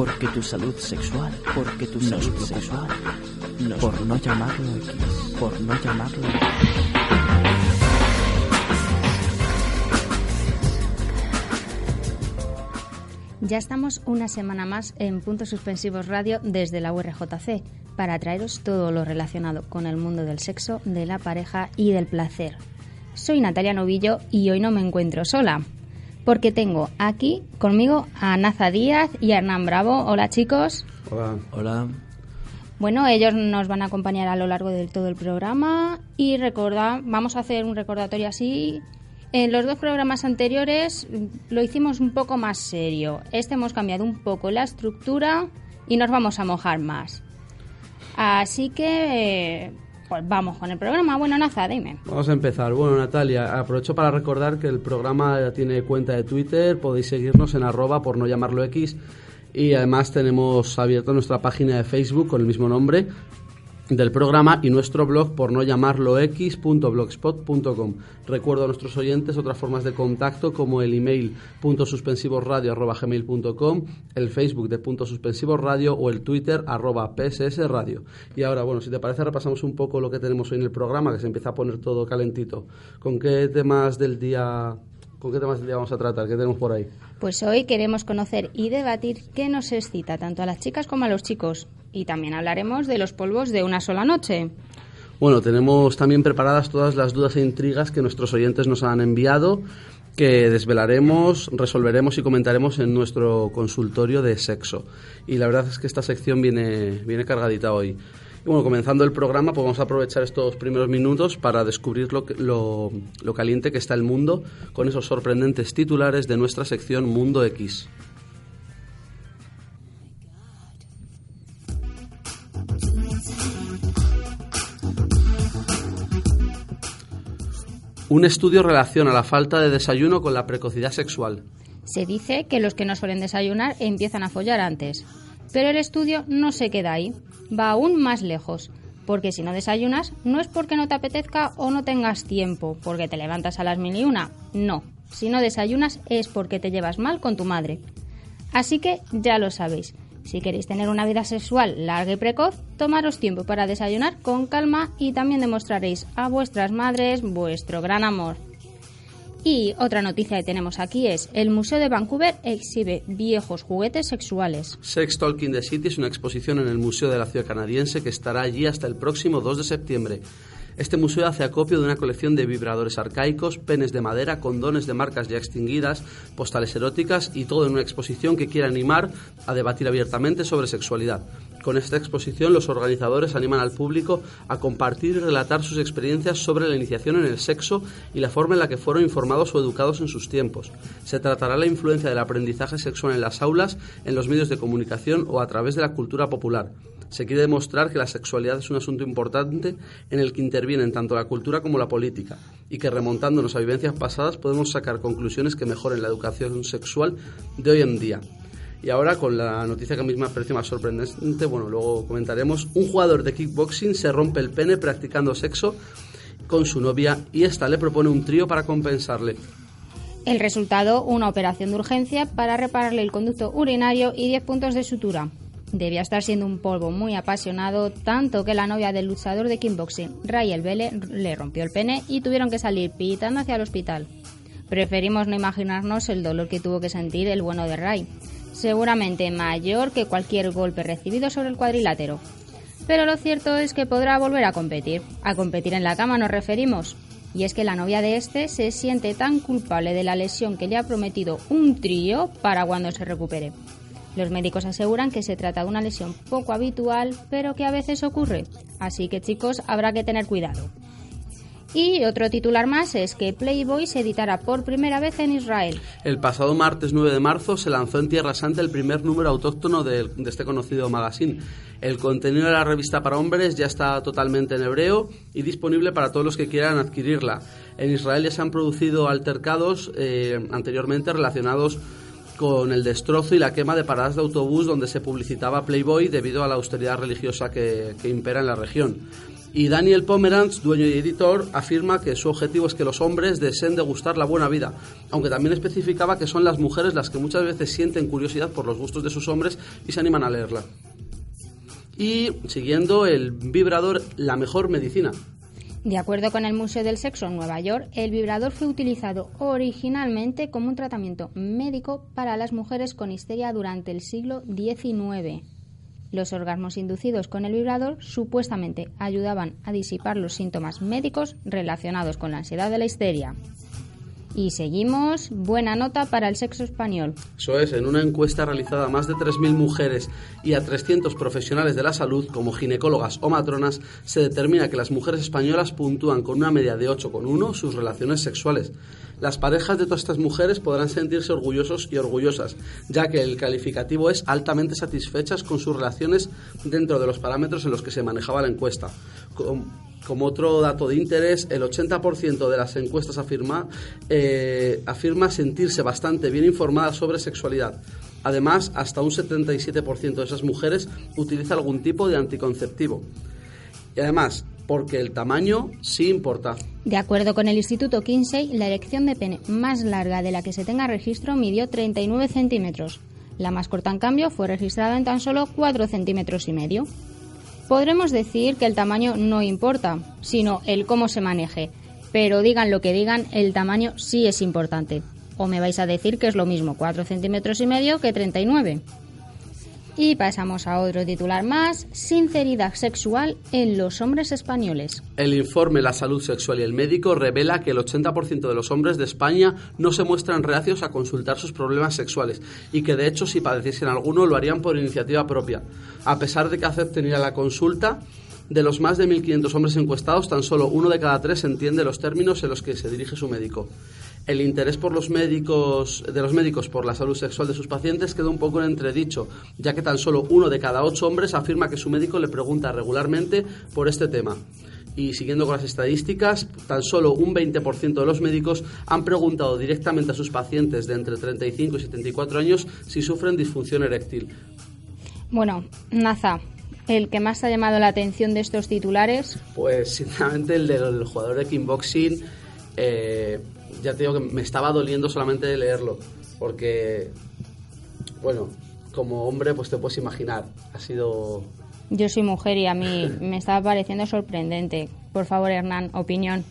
Porque tu salud sexual, porque tu salud sexual, por no llamarlo X, por no llamarlo X. Ya estamos una semana más en Puntos Suspensivos Radio desde la URJC para traeros todo lo relacionado con el mundo del sexo, de la pareja y del placer. Soy Natalia Novillo y hoy no me encuentro sola, porque tengo aquí conmigo a Naza Díaz y a Hernán Bravo. Hola chicos. Hola. Hola. Bueno, ellos nos van a acompañar a lo largo de todo el programa y recordar, vamos a hacer un recordatorio así. En los dos programas anteriores mm, lo hicimos un poco más serio. Este hemos cambiado un poco la estructura y nos vamos a mojar más. Así que, eh, pues vamos con el programa. Bueno, Naza, dime. Vamos a empezar. Bueno, Natalia, aprovecho para recordar que el programa tiene cuenta de Twitter, podéis seguirnos en arroba por no llamarlo X y además tenemos abierto nuestra página de Facebook con el mismo nombre del programa y nuestro blog por no llamarlo x.blogspot.com. Recuerdo a nuestros oyentes otras formas de contacto como el email gmail.com, el Facebook de punto suspensivos radio o el Twitter arroba pss radio. Y ahora, bueno, si te parece repasamos un poco lo que tenemos hoy en el programa que se empieza a poner todo calentito. ¿Con qué temas del día, con qué temas del día vamos a tratar? ¿Qué tenemos por ahí? Pues hoy queremos conocer y debatir qué nos excita tanto a las chicas como a los chicos. Y también hablaremos de los polvos de una sola noche. Bueno, tenemos también preparadas todas las dudas e intrigas que nuestros oyentes nos han enviado, que desvelaremos, resolveremos y comentaremos en nuestro consultorio de sexo. Y la verdad es que esta sección viene, viene cargadita hoy. Y bueno, comenzando el programa, pues aprovechar estos primeros minutos para descubrir lo, lo caliente que está el mundo con esos sorprendentes titulares de nuestra sección Mundo X. Un estudio relaciona la falta de desayuno con la precocidad sexual. Se dice que los que no suelen desayunar empiezan a follar antes. Pero el estudio no se queda ahí, va aún más lejos. Porque si no desayunas, no es porque no te apetezca o no tengas tiempo, porque te levantas a las mil y una. No, si no desayunas es porque te llevas mal con tu madre. Así que ya lo sabéis. Si queréis tener una vida sexual larga y precoz, tomaros tiempo para desayunar con calma y también demostraréis a vuestras madres vuestro gran amor. Y otra noticia que tenemos aquí es, el Museo de Vancouver exhibe viejos juguetes sexuales. Sex Talk in the City es una exposición en el Museo de la Ciudad Canadiense que estará allí hasta el próximo 2 de septiembre. Este museo hace acopio de una colección de vibradores arcaicos, penes de madera, condones de marcas ya extinguidas, postales eróticas y todo en una exposición que quiere animar a debatir abiertamente sobre sexualidad. Con esta exposición los organizadores animan al público a compartir y relatar sus experiencias sobre la iniciación en el sexo y la forma en la que fueron informados o educados en sus tiempos. Se tratará la influencia del aprendizaje sexual en las aulas, en los medios de comunicación o a través de la cultura popular. Se quiere demostrar que la sexualidad es un asunto importante en el que intervienen tanto la cultura como la política y que remontándonos a vivencias pasadas podemos sacar conclusiones que mejoren la educación sexual de hoy en día. Y ahora con la noticia que a mí me parece más sorprendente, bueno, luego comentaremos, un jugador de kickboxing se rompe el pene practicando sexo con su novia y esta le propone un trío para compensarle. El resultado, una operación de urgencia para repararle el conducto urinario y 10 puntos de sutura. Debía estar siendo un polvo muy apasionado, tanto que la novia del luchador de kickboxing, Rayel Vele, le rompió el pene y tuvieron que salir pitando hacia el hospital. Preferimos no imaginarnos el dolor que tuvo que sentir el bueno de Ray, seguramente mayor que cualquier golpe recibido sobre el cuadrilátero. Pero lo cierto es que podrá volver a competir. A competir en la cama nos referimos. Y es que la novia de este se siente tan culpable de la lesión que le ha prometido un trío para cuando se recupere. Los médicos aseguran que se trata de una lesión poco habitual, pero que a veces ocurre. Así que chicos, habrá que tener cuidado. Y otro titular más es que Playboy se editará por primera vez en Israel. El pasado martes 9 de marzo se lanzó en Tierra Santa el primer número autóctono de, este conocido magazine. El contenido de la revista para hombres ya está totalmente en hebreo y disponible para todos los que quieran adquirirla. En Israel ya se han producido altercados eh, anteriormente relacionados con el destrozo y la quema de paradas de autobús donde se publicitaba Playboy debido a la austeridad religiosa que, impera en la región. Y Daniel Pomeranz, dueño y editor, afirma que su objetivo es que los hombres deseen degustar la buena vida, aunque también especificaba que son las mujeres las que muchas veces sienten curiosidad por los gustos de sus hombres y se animan a leerla. Y siguiendo el vibrador La mejor medicina. De acuerdo con el Museo del Sexo en Nueva York, el vibrador fue utilizado originalmente como un tratamiento médico para las mujeres con histeria durante el siglo XIX. Los orgasmos inducidos con el vibrador supuestamente ayudaban a disipar los síntomas médicos relacionados con la ansiedad de la histeria. Y seguimos, buena nota para el sexo español. Eso es, en una encuesta realizada a más de 3.000 mujeres y a 300 profesionales de la salud, como ginecólogas o matronas, se determina que las mujeres españolas puntúan con una media de 8,1 sus relaciones sexuales. Las parejas de todas estas mujeres podrán sentirse orgullosos y orgullosas, ya que el calificativo es altamente satisfechas con sus relaciones dentro de los parámetros en los que se manejaba la encuesta. Como otro dato de interés, el 80% de las encuestas afirma, eh, afirma sentirse bastante bien informadas sobre sexualidad. Además, hasta un 77% de esas mujeres utiliza algún tipo de anticonceptivo. Y además, porque el tamaño sí importa. De acuerdo con el Instituto Kinsey, la erección de pene más larga de la que se tenga registro midió 39 centímetros. La más corta, en cambio, fue registrada en tan solo 4 centímetros y medio. Podremos decir que el tamaño no importa, sino el cómo se maneje. Pero digan lo que digan, el tamaño sí es importante. O me vais a decir que es lo mismo 4 centímetros y medio que 39. Y pasamos a otro titular más, sinceridad sexual en los hombres españoles. El informe La salud sexual y el médico revela que el 80% de los hombres de España no se muestran reacios a consultar sus problemas sexuales y que de hecho si padeciesen alguno lo harían por iniciativa propia. A pesar de que acepten ir a la consulta, de los más de 1.500 hombres encuestados, tan solo uno de cada tres entiende los términos en los que se dirige su médico el interés por los médicos, de los médicos por la salud sexual de sus pacientes queda un poco en entredicho, ya que tan solo uno de cada ocho hombres afirma que su médico le pregunta regularmente por este tema. Y siguiendo con las estadísticas, tan solo un 20% de los médicos han preguntado directamente a sus pacientes de entre 35 y 74 años si sufren disfunción eréctil. Bueno, Naza, el que más ha llamado la atención de estos titulares. Pues sinceramente el del jugador de kickboxing. Eh, ya te digo que me estaba doliendo solamente de leerlo, porque, bueno, como hombre, pues te puedes imaginar, ha sido... Yo soy mujer y a mí me estaba pareciendo sorprendente. Por favor, Hernán, opinión.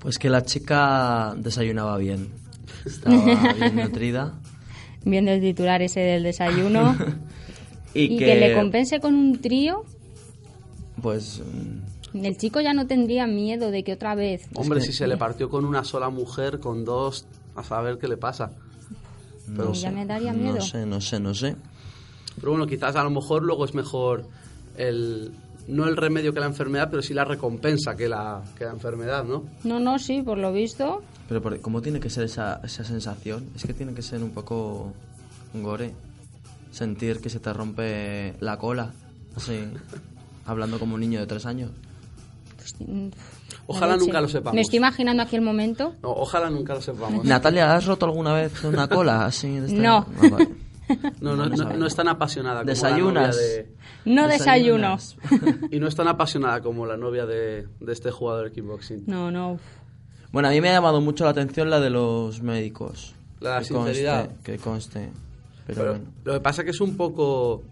Pues que la chica desayunaba bien, estaba bien nutrida. Viendo el titular ese del desayuno. y, que... que le compense con un trío. Pues el chico ya no tendría miedo de que otra vez... Hombre, si se le partió con una sola mujer, con dos, a saber qué le pasa. No, ya me daría miedo. No sé, no sé, no sé. Pero bueno, quizás a lo mejor luego es mejor el no el remedio que la enfermedad, pero sí la recompensa que la, que la enfermedad, ¿no? No, no, sí, por lo visto. Pero ¿cómo tiene que ser esa, esa sensación? Es que tiene que ser un poco gore. Sentir que se te rompe la cola, así, hablando como un niño de tres años. Pues, mm, ojalá nunca lo sepamos. Me estoy imaginando aquí el momento. No, ojalá nunca lo sepamos. Natalia, ¿has roto alguna vez una cola así? No. No, no, no, es tan apasionada como ¿Desayunas? la novia de... No desayuno. y no es tan apasionada como la novia de, de este jugador de kickboxing. No, no. Bueno, a mí me ha llamado mucho la atención la de los médicos. La que sinceridad. Conste, que conste. Pero, Pero bueno. Lo que pasa es que es un poco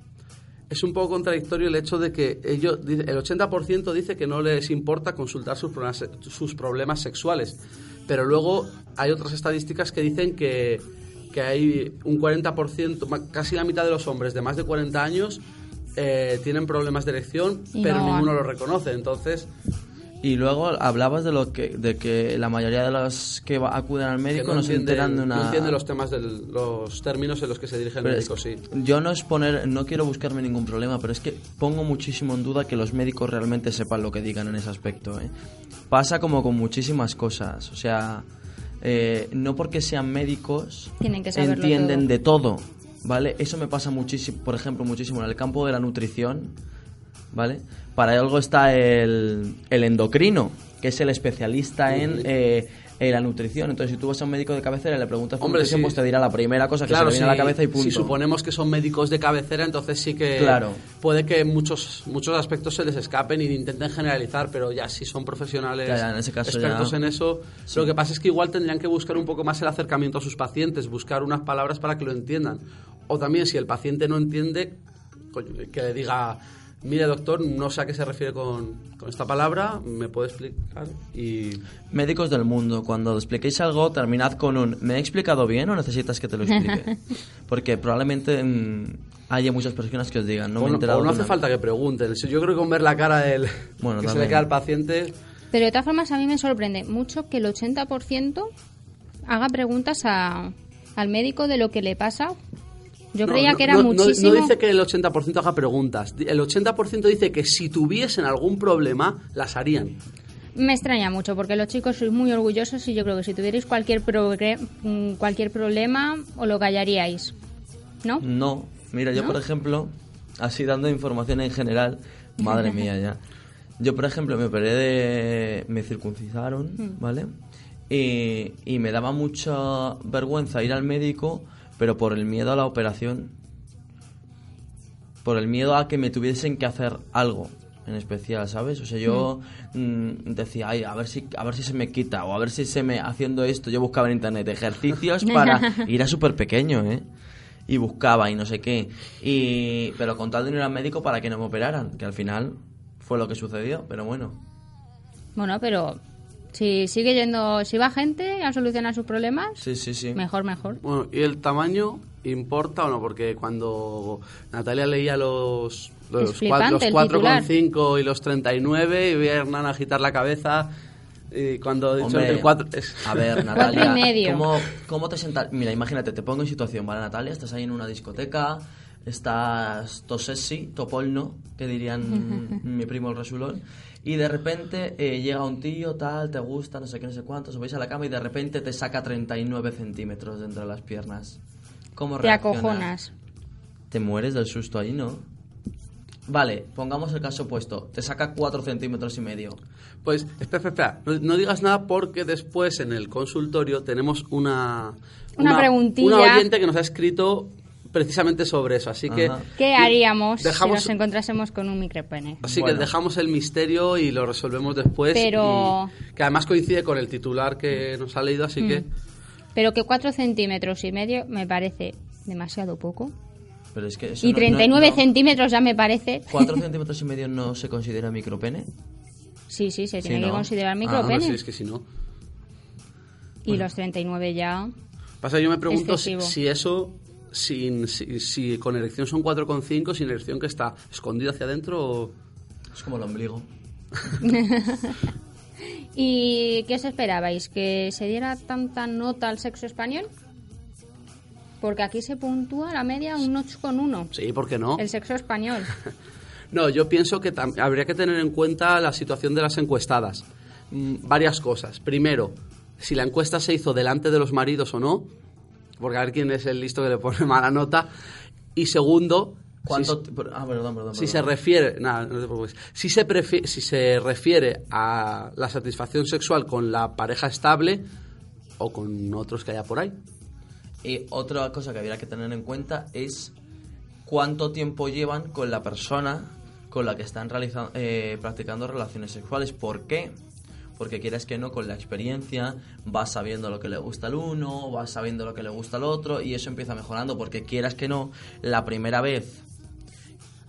es un poco contradictorio el hecho de que ellos, el 80% dice que no les importa consultar sus problemas, sus problemas sexuales, pero luego hay otras estadísticas que dicen que, que hay un 40%, casi la mitad de los hombres de más de 40 años eh, tienen problemas de erección, Y pero no- ninguno lo reconoce. Entonces, Y luego hablabas de lo que de que la mayoría de los que acuden al médico no, se entienden- enteran de una no entienden los temas del, los términos en los que se dirige el Pero médico, es- sí. Yo no es poner, no quiero buscarme ningún problema, pero es que pongo muchísimo en duda que los médicos realmente sepan lo que digan en ese aspecto. ¿eh? Pasa como con muchísimas cosas, o sea, eh, no porque sean médicos Tienen que entienden todo. de todo, ¿vale? Eso me pasa muchísimo, por ejemplo, muchísimo en el campo de la nutrición, ¿vale? Para algo está el, el endocrino, que es el especialista en, eh, en la nutrición. Entonces, si tú vas a un médico de cabecera y le preguntas por nutrición, sí. pues te dirá la primera cosa que Claro, se le viene a la cabeza y punto. si suponemos que son médicos de cabecera, entonces sí que Claro. puede que muchos muchos aspectos se les escapen y intenten generalizar, pero ya si son profesionales Ya, ya, en ese caso expertos ya- en eso, lo que pasa es que igual tendrían que buscar un poco más el acercamiento a sus pacientes, buscar unas palabras para que lo entiendan. O también si el paciente no entiende, que le diga, mire doctor, no sé a qué se refiere con, con esta palabra, me puede explicar y Médicos del mundo, cuando expliquéis algo, terminad con un ¿me he explicado bien o necesitas que te lo explique? Porque probablemente mm, haya muchas personas que os digan, no o me he enterado o no hace una- falta que pregunten. Yo creo que con ver la cara del Bueno, que se le queda al paciente, Pero de todas formas, a mí me sorprende mucho que el 80% haga preguntas a- al médico de lo que le pasa. Yo No, creía no, que era no, muchísimo. No dice que el 80% haga preguntas. El 80% dice que si tuviesen algún problema, las harían. Me extraña mucho porque los chicos sois muy orgullosos y yo creo que si tuvierais cualquier, mm, cualquier problema os lo callaríais. ¿No? No, mira, yo por ejemplo, así dando información en general, madre mía ya. Yo por ejemplo me operé de... me circuncisaron, Mm. ¿vale? Y, y me daba mucha vergüenza ir al médico, pero por el miedo a la operación. Por el miedo a que me tuviesen que hacer algo en especial, ¿sabes? O sea, yo mm, decía, ay, a ver si a ver si se me quita o a ver si se me haciendo esto, yo buscaba en internet ejercicios para y era súper pequeño, ¿eh? Y buscaba y no sé qué. Y pero con tal de no ir al médico para que no me operaran, que al final fue lo que sucedió, pero bueno. Bueno, pero si sigue yendo, si va gente a solucionar sus problemas, Sí, sí, sí. mejor, mejor. Bueno, ¿y el tamaño importa o no? Porque cuando Natalia leía los, los, Es flipante el cua- titular. los 4,5 y los 39 y veía a Hernán agitar la cabeza y cuando he dicho Hombre, el 4... es- A ver, Natalia. ¿cómo, cómo te sentas? Mira, imagínate, te pongo en situación, ¿vale, Natalia? Estás ahí en una discoteca, estás tosessi, topolno, que dirían mi primo el resulón, y de repente eh, llega un tío, tal, te gusta, no sé qué, no sé cuánto, subéis a la cama y de repente te saca 39 centímetros de entre las piernas. ¿Cómo Te reaccionas? acojonas. Te mueres del susto ahí, ¿no? Vale, pongamos el caso opuesto. Te saca 4 centímetros y medio. Pues, espera, espera, espera. No, no digas nada porque después en el consultorio tenemos una... Una preguntilla. Una oyente que nos ha escrito precisamente sobre eso, así que... Ajá. ¿Qué haríamos Dejamos- si nos encontrásemos con un micropene? Así Bueno. que dejamos el misterio y lo resolvemos después. Pero- y que además coincide con el titular que nos ha leído, así que... Pero que 4 centímetros y medio me parece demasiado poco. Pero es que eso Y no- no- 39 no- centímetros ya me parece. 4 centímetros y medio no se considera micropene. Sí, sí, se Sí, tiene que ¿no? considerar Ah, micropene. hombre, sí, es que si no... Y los 39 ya. Pasa, yo me pregunto si eso, sin, si, si con erección son 4,5, sin erección que está escondido hacia adentro o... Es como el ombligo. ¿Y qué os esperabais? ¿Que se diera tanta nota al sexo español? Porque aquí se puntúa la media un 8,1. Sí, ¿por qué no? El sexo español. No, yo pienso que habría que tener en cuenta la situación de las encuestadas. Mm, varias cosas. Primero, si la encuesta se hizo delante de los maridos o no, porque a ver quién es el listo que le pone mala nota. Y segundo, ¿Cuánto? si, Ah, perdón, perdón. si perdón. se refiere, nada, no te preocupes. Si se, prefi- si se refiere a la satisfacción sexual con la pareja estable o con otros que haya por ahí. Y otra cosa que habría que tener en cuenta es cuánto tiempo llevan con la persona con la que están realizando, eh, practicando relaciones sexuales. ¿Por qué? Porque quieras que no, con la experiencia vas sabiendo lo que le gusta al uno, vas sabiendo lo que le gusta al otro y eso empieza mejorando porque quieras que no, la primera vez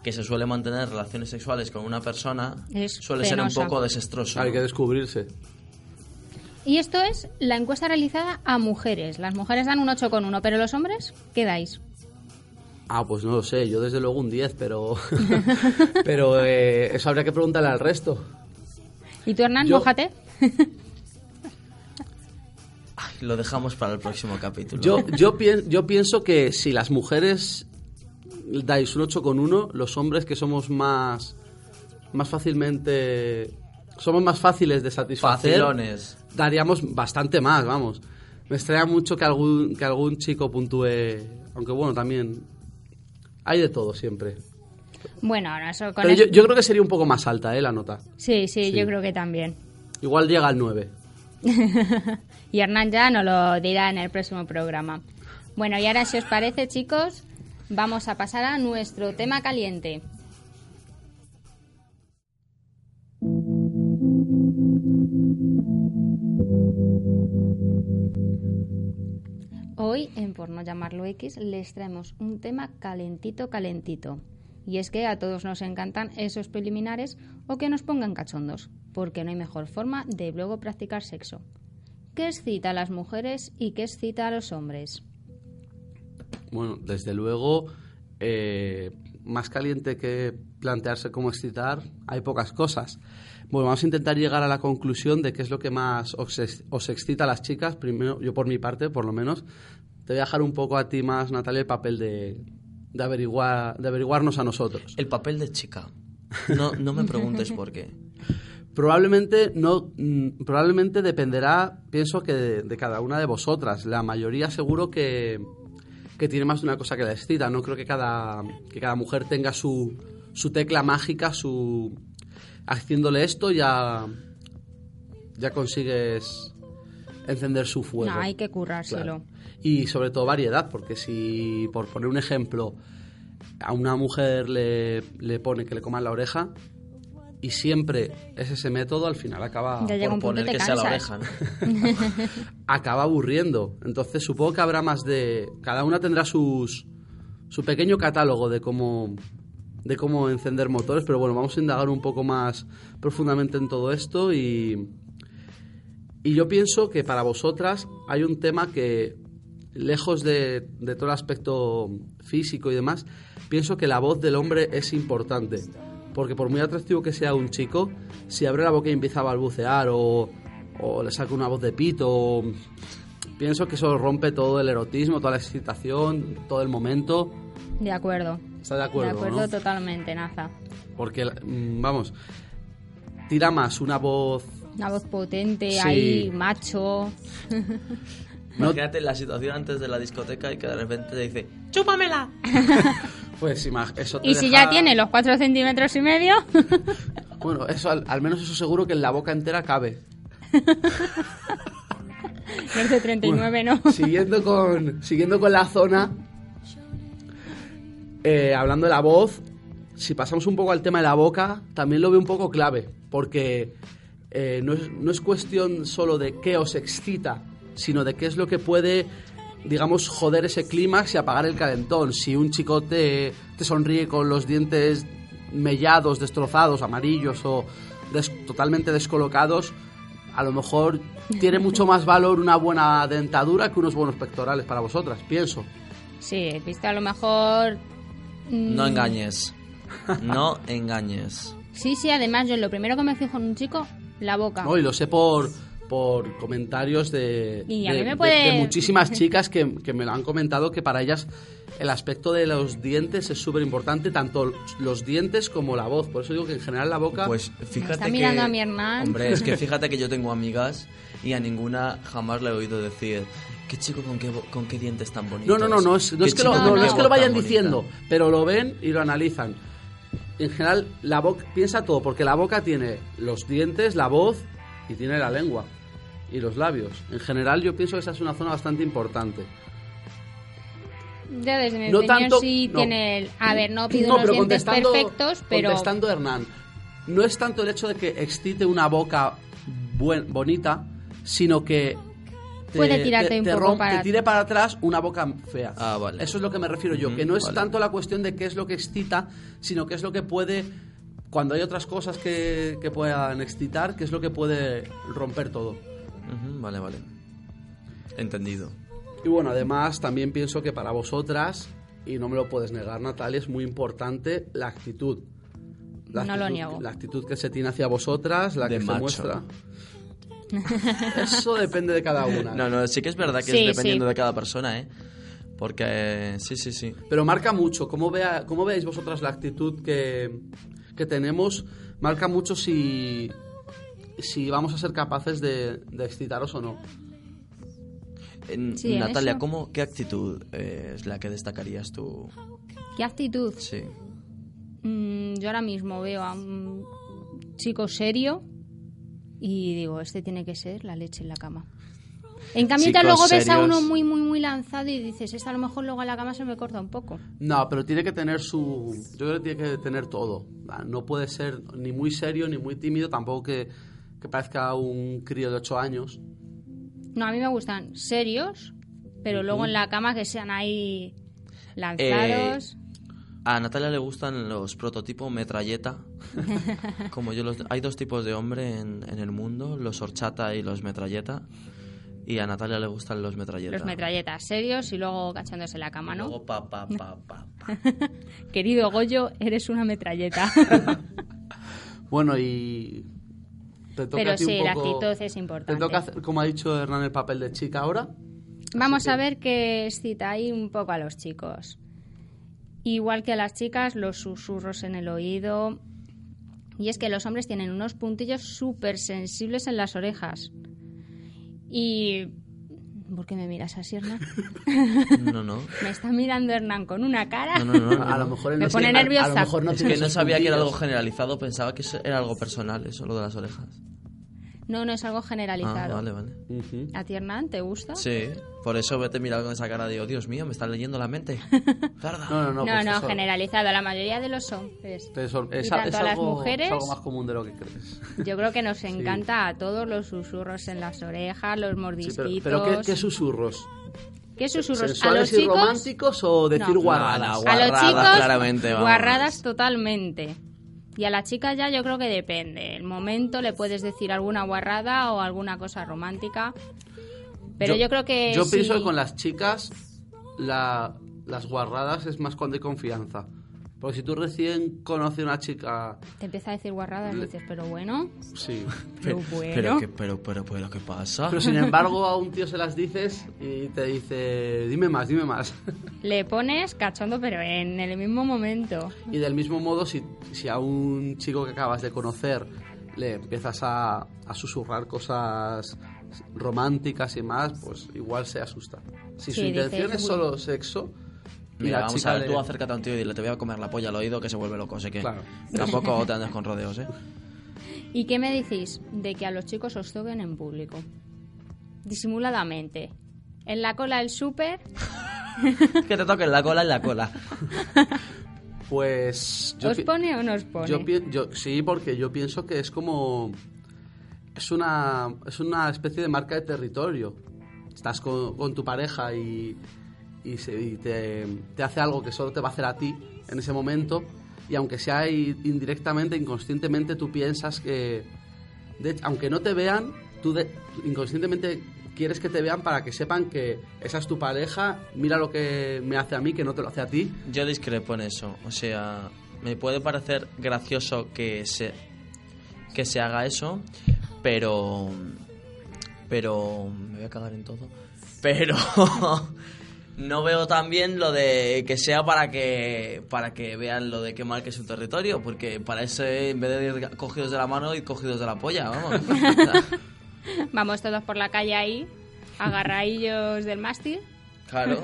que se suele mantener relaciones sexuales con una persona Es suele ser un poco desastroso. Hay que descubrirse. Y esto es la encuesta realizada a mujeres. Las mujeres dan un 8,1, pero los hombres, ¿qué dais? Ah, pues no lo sé, yo desde luego un 10, pero, pero eh, eso habría que preguntarle al resto. ¿Y tú, Hernán, Yo- mójate? Ay, lo dejamos para el próximo capítulo. Yo, yo, pien- yo pienso que si las mujeres dais un 8 con 1, los hombres que somos más, más fácilmente... Somos más fáciles de satisfacer. Facilones. Daríamos bastante más, vamos. Me extraña mucho que algún, que algún chico puntúe... Aunque bueno, también... Hay de todo siempre. Bueno, ahora eso con Pero yo, yo creo que sería un poco más alta, ¿eh? La nota. Sí, sí, Sí. yo creo que también. Igual llega al 9. Y Hernán ya nos lo dirá en el próximo programa. Bueno, y ahora si os parece, chicos, vamos a pasar a nuestro tema caliente. Hoy, en Por no llamarlo X, les traemos un tema calentito, calentito. Y es que a todos nos encantan esos preliminares o que nos pongan cachondos, porque no hay mejor forma de luego practicar sexo. ¿Qué excita a las mujeres y qué excita a los hombres? Bueno, desde luego, eh, más caliente que plantearse cómo excitar, hay pocas cosas. Bueno, vamos a intentar llegar a la conclusión de qué es lo que más os, ex- os excita a las chicas. Primero, yo por mi parte, por lo menos, te voy a dejar un poco a ti más, Natalia, el papel de, de, averiguar, de averiguarnos a nosotros. El papel de chica. No, no me preguntes por qué. Probablemente no, mm, probablemente dependerá, pienso que de, de cada una de vosotras. La mayoría seguro que, que tiene más de una cosa que la excita. No creo que cada, que cada mujer tenga su, su tecla mágica, su haciéndole esto ya ya consigues encender su fuego. No, hay que currárselo. Claro. Y sobre todo variedad, porque si, por poner un ejemplo, a una mujer le, le pone que le coman la oreja y siempre es ese método, al final acaba, Ya Por poner te que sea la oreja, ¿no? acaba aburriendo. Entonces supongo que habrá más de... Cada una tendrá sus, su pequeño catálogo de cómo, de cómo encender motores, pero bueno, vamos a indagar un poco más profundamente en todo esto y... Y yo pienso que para vosotras hay un tema que, lejos de, de todo el aspecto físico y demás, pienso que la voz del hombre es importante. Porque por muy atractivo que sea un chico, si abre la boca y empieza a balbucear o, o le saca una voz de pito, o- pienso que eso rompe todo el erotismo, toda la excitación, todo el momento. De acuerdo. ¿Está de acuerdo? de acuerdo no? totalmente, Naza. Porque, mm, vamos, tira más una voz... Una voz potente, Sí. ahí, macho. No- Imagínate la situación antes de la discoteca y que de repente te dice ¡Chúpamela! Pues eso te Y si deja- ya tiene los 4 centímetros y medio, Bueno, eso al, al menos eso seguro que en la boca entera cabe. los de 39 no. siguiendo con siguiendo con la zona eh, hablando de la voz si pasamos un poco al tema de la boca también lo veo un poco clave porque eh, no, es, no es cuestión solo de qué os excita sino de qué es lo que puede digamos joder ese clímax y apagar el calentón si un chico te, te sonríe con los dientes mellados destrozados amarillos o des- totalmente descolocados a lo mejor tiene mucho más valor una buena dentadura que unos buenos pectorales para vosotras, pienso. Sí, viste, a lo mejor... mm, No engañes. No engañes. Sí, sí, además yo lo primero que me fijo en un chico, la boca. ¿no? Y lo sé por, por comentarios de, muchísimas chicas que, que me lo han comentado que para ellas el aspecto de los dientes es súper importante, tanto los dientes como la voz. Por eso digo que en general la boca... Pues fíjate está que... mirando a mi Hernán. Hombre, es que fíjate que yo tengo amigas y a ninguna jamás le he oído decir ¿Qué chico con qué, bo- con qué dientes tan bonitos? No, no, no, no es, no ¿Qué es que, lo, no, no es que lo vayan tan bonita?". diciendo, pero lo ven y lo analizan. En general, la boca piensa todo, porque la boca tiene los dientes, la voz y tiene la lengua y los labios. En general, yo pienso que esa es una zona bastante importante. Yo desde mi No opinión tanto- sí no. tiene el... A ver, no pido No, unos pero dientes contestando, perfectos, pero... contestando Hernán, no es tanto el hecho de que excite una boca buen- bonita, sino que Puede tirarte un poco rom- para- te tire para atrás una boca fea. Ah, vale. Eso es lo que me refiero yo, que no es vale. tanto la cuestión de qué es lo que excita, sino qué es lo que puede, cuando hay otras cosas que, que puedan excitar, qué es lo que puede romper todo. Vale, vale. Entendido. Y bueno, además también pienso que para vosotras, y no me lo puedes negar Natalia, es muy importante la actitud. La no lo actitud- niego. La actitud que se tiene hacia vosotras, la De que macho. se muestra. Eso depende de cada una. No, no, sí que es verdad que Sí, es dependiendo sí. de cada persona, ¿eh? Porque sí, sí, sí. Pero marca mucho. ¿Cómo, vea, cómo veáis vosotras la actitud que, que tenemos? Marca mucho si, si vamos a ser capaces de, de excitaros o no. En- Sí, en Natalia, eso. ¿cómo, ¿qué actitud eh, es la que destacarías tú? ¿Qué actitud? Sí. Mm, yo ahora mismo veo a un chico serio y digo, este tiene que ser la leche en la cama. En cambio, Chicos te luego ves a uno muy, muy, muy lanzado y dices, este a lo mejor luego en la cama se me corta un poco. No, pero tiene que tener su... Yo creo que tiene que tener todo. No puede ser ni muy serio ni muy tímido, tampoco que, que parezca un crío de 8 años. No, a mí me gustan serios, pero luego en la cama que sean ahí lanzados. A Natalia le gustan los prototipos metralleta. Como yo los... Hay dos tipos de hombre en, en el mundo, los horchata y los metralleta. Y a Natalia le gustan los metralleta. Los metralletas serios y luego cachándose en la cama, Y ¿no? luego pa, pa, pa, pa, pa. Querido Goyo, eres una metralleta. Bueno, y... Te toca Pero a ti un sí, la actitud es Te importante. toca hacer, como ha dicho Hernán, el papel de chica ahora. Vamos a ver qué excita ahí un poco a los chicos. Igual que a las chicas, los susurros en el oído. Y es que los hombres tienen unos puntillos súper sensibles en las orejas. Y... ¿Por qué me miras así, Hernán? No, no. Me está mirando Hernán con una cara. No, no, no, no. A lo mejor él Me no pone tiene- a- nerviosa. A lo mejor no Es que no sabía que era algo generalizado, pensaba que eso era algo personal, eso, lo de las orejas. No, no es algo Ah, generalizado. vale, vale. Ujú. ¿A ti, Hernán, te gusta? Sí, por eso vete mirando con esa cara de, oh, Dios mío, me están leyendo la mente. No, no, no. No, pues no, generalizado. La mayoría de los hombres. eso- Y es, tanto es a las algo, mujeres- es algo más común de lo que crees. Yo creo que nos encanta a todos los susurros en las orejas, los Sí, mordisquitos. pero, pero ¿qué, qué susurros? ¿Qué susurros? A ¿Sensuales los chicos, románticos o decir No. guarradas? No, no, a los Guarradas, chicos, claramente, vamos. guarradas totalmente. Y a la chica ya yo creo que depende. El momento le puedes decir alguna guarrada o alguna cosa romántica. Pero yo, creo que Yo pienso que con las chicas la- las guarradas es más cuando hay confianza. Porque si tú recién conoces a una chica... Te empieza a decir guarradas y dices, pero bueno, Sí. pero bueno. Pero, ¿qué, pero, pero, pero, ¿qué pasa? Pero sin embargo a un tío se las dices y te dice, dime más, dime más. Le pones cachondo, pero en el mismo momento. Y del mismo modo, si, si a un chico que acabas de conocer le empiezas a, a susurrar cosas románticas y más, pues igual se asusta. Si su Sí, intención dices, es solo sexo, Mira, la vamos a ver, tú acércate a un tío y dile, te voy a comer la polla al oído que se vuelve loco, sé que Claro. tampoco te andes con rodeos, ¿eh? ¿Y qué me decís de que a los chicos os toquen en público? Disimuladamente. En la cola del súper, que te toquen la cola en la cola. Pues yo ¿os pone o no os pone? Yo, pi- yo- sí, porque yo pienso que es como es una es una especie de marca de territorio. Estás con, con tu pareja y, y, se- y te, te hace algo que solo te va a hacer a ti en ese momento y aunque sea indirectamente, inconscientemente tú piensas que de hecho, aunque no te vean, tú de- inconscientemente quieres que te vean para que sepan que esa es tu pareja, mira lo que me hace a mí que no te lo hace a ti. Yo discrepo en eso. O sea, me puede parecer gracioso que se que se haga eso, pero pero me voy a cagar en todo. Pero no veo también lo de que sea para que para que vean lo de qué mal que es su territorio, porque para eso en vez de ir cogidos de la mano y cogidos de la polla, vamos. Vamos todos por la calle ahí, agarradillos del mástil. claro.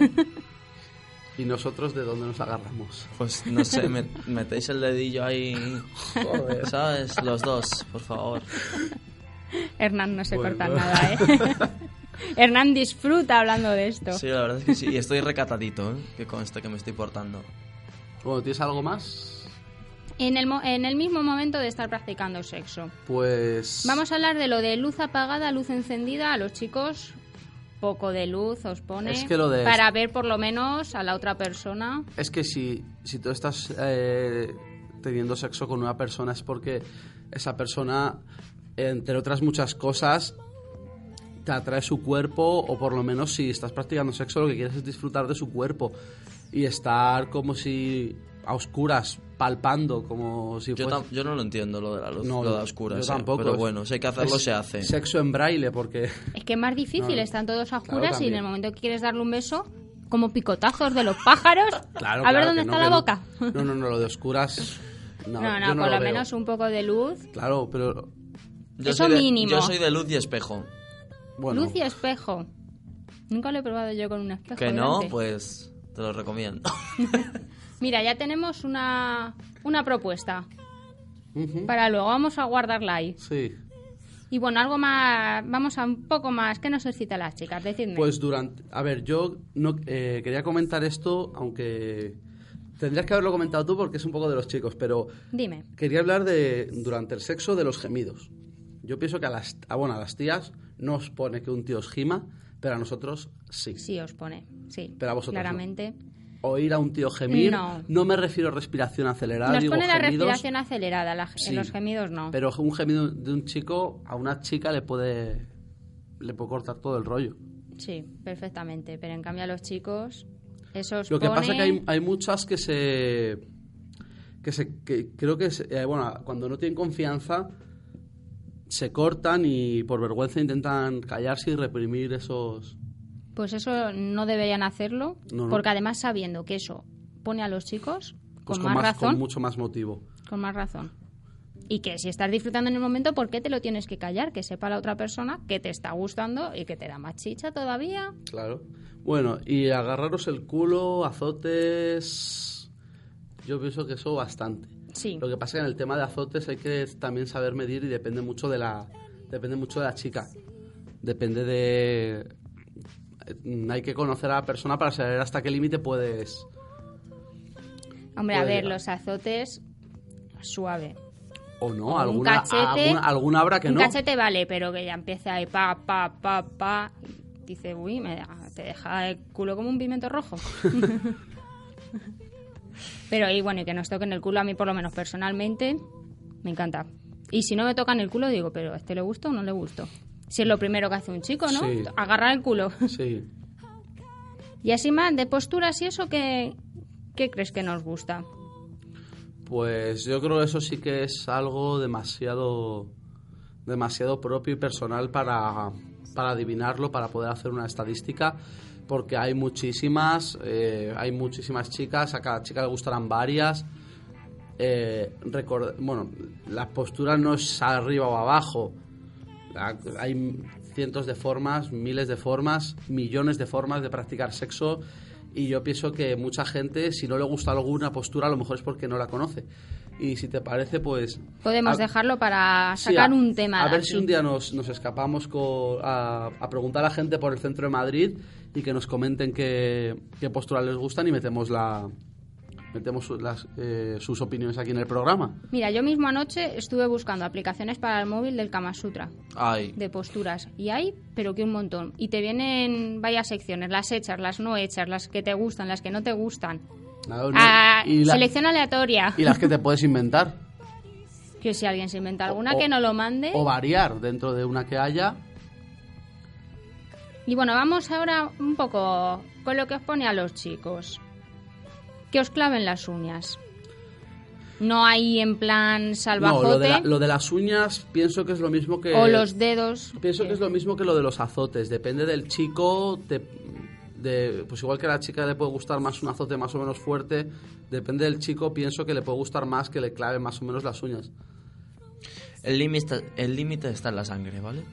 ¿Y nosotros de dónde nos agarramos? Pues no sé, me- metéis el dedillo ahí, ¿sabes? Los dos, por favor. Hernán no se Bueno. corta nada, ¿eh? Hernán disfruta hablando de esto. Sí, la verdad es que sí. Y estoy recatadito, ¿eh? Que conste que me estoy portando. Bueno, ¿tienes algo más? En, el, mo- en el mismo momento de estar practicando sexo. Pues... Vamos a hablar de lo de luz apagada, luz encendida. A los chicos, poco de luz os pone. Es que lo de- Para ver por lo menos a la otra persona. Es que si, si tú estás eh, teniendo sexo con una persona es porque esa persona, entre otras muchas cosas, te atrae su cuerpo o por lo menos si estás practicando sexo lo que quieres es disfrutar de su cuerpo y estar como si a oscuras, palpando, como si Yo, yo no lo entiendo lo de la luz, No, lo de yo- oscuras. yo eh, tampoco. Pero bueno, si hay que hacerlo, Es se hace. Sexo en braille, porque... Es que es más difícil, No, están todos a claro, oscuras y en el momento que quieres darle un beso, como picotazos de los pájaros. Claro, a ver claro, dónde está no, la boca. No, no, no, lo de oscuras... No, No, no, yo no por lo, veo. menos un poco de luz. Claro, pero... Yo eso soy de, mínimo. Yo soy de luz y espejo. Bueno, Luz y espejo. Nunca lo he probado yo con un espejo. Que no, pues te lo recomiendo. Mira, ya tenemos una, una propuesta. Para luego vamos a guardarla ahí. Sí. Y bueno, algo más, vamos a un poco más. ¿Qué nos excita las chicas? Decidme. Pues durante... A ver, yo no eh, quería comentar esto, aunque... Tendrías que haberlo comentado tú porque es un poco de los chicos, pero Dime. quería hablar de, durante el sexo, de los gemidos. Yo pienso que a las, ah, bueno, a las tías no os pone que un tío os gima, pero a nosotros sí. Sí, os pone. Sí. Pero a vosotros no. Claramente. Oír a un tío gemir, No. me refiero a respiración acelerada, Nos digo pone la gemidos, respiración acelerada. la- Sí. En los gemidos no. pero un gemido de un chico a una chica le puede le puede cortar todo el rollo. Sí, perfectamente. Pero en cambio a los chicos, esos Lo que pasa es que hay, hay muchas que se. que se. que creo que. se- eh, bueno, cuando no tienen confianza, se cortan y por vergüenza intentan callarse y reprimir esos. Pues eso no deberían hacerlo, No, no. porque además sabiendo que eso pone a los chicos pues, con, más, razón, Con mucho más motivo. con más razón. Y que si estás disfrutando en el momento, ¿por qué te lo tienes que callar? Que sepa la otra persona que te está gustando y que te da más chicha todavía. Claro. Bueno, y agarraros el culo, azotes. Yo pienso que eso bastante. Sí. Lo que pasa es que en el tema de azotes hay que también saber medir y depende mucho de la depende mucho de la chica. Depende de eh, hay que conocer a la persona para saber hasta qué límite puedes Hombre, a ver, llegar. los azotes, suave. o no, Un alguna cachete- alguna, alguna habrá que un no. cachete vale, pero que ya empieza ahí pa, pa, pa, pa. Dice, uy, me da- te deja el culo como un pimiento rojo. pero y bueno, y que nos toquen el culo a mí por lo menos personalmente, me encanta. Y si no me tocan el culo, digo, pero ¿a este le gusta o no le gusta? Si es lo primero que hace un chico, ¿no? Sí. Agarrar el culo. Sí. Y así más, de posturas y eso, ¿qué, qué crees que nos gusta? Pues yo creo que eso sí que es algo demasiado demasiado propio y personal para, para adivinarlo, para poder hacer una estadística, porque hay muchísimas, eh, hay muchísimas chicas, a cada chica le gustarán varias. Eh, record- bueno, la postura no es arriba o abajo, hay cientos de formas, miles de formas, millones de formas de practicar sexo y yo pienso que mucha gente, si no le gusta alguna postura, a lo mejor es porque no la conoce. Y si te parece, pues... Podemos a- dejarlo para sí, sacar a- un tema. A ver aquí. si un día nos, nos escapamos co- a, a preguntar a la gente por el centro de Madrid y que nos comenten qué, qué postura les gustan y metemos la metemos las, eh, sus opiniones aquí en el programa. Mira, yo mismo anoche estuve buscando aplicaciones para el móvil del Kama Sutra, Ay, de posturas. Y hay, pero que un montón. Y te vienen varias secciones, las hechas, las no hechas, las que te gustan, las que no te gustan. Nada, Ah, y, la- selección aleatoria. y las que te puedes inventar. Que si alguien se inventa alguna, O- que no lo mande. O variar dentro de una que haya. Y bueno, vamos ahora un poco con lo que os pone a los chicos. Que os claven las uñas. No hay en plan No, salvajote lo de, la- lo de las uñas pienso que es lo mismo que... o los dedos. Pienso que es lo mismo que lo de los azotes. Depende del chico, de, de- pues igual que a la chica le puede gustar más un azote más o menos fuerte, depende del chico, pienso que le puede gustar más que le clave más o menos las uñas. el límite el límite está en la sangre, ¿vale?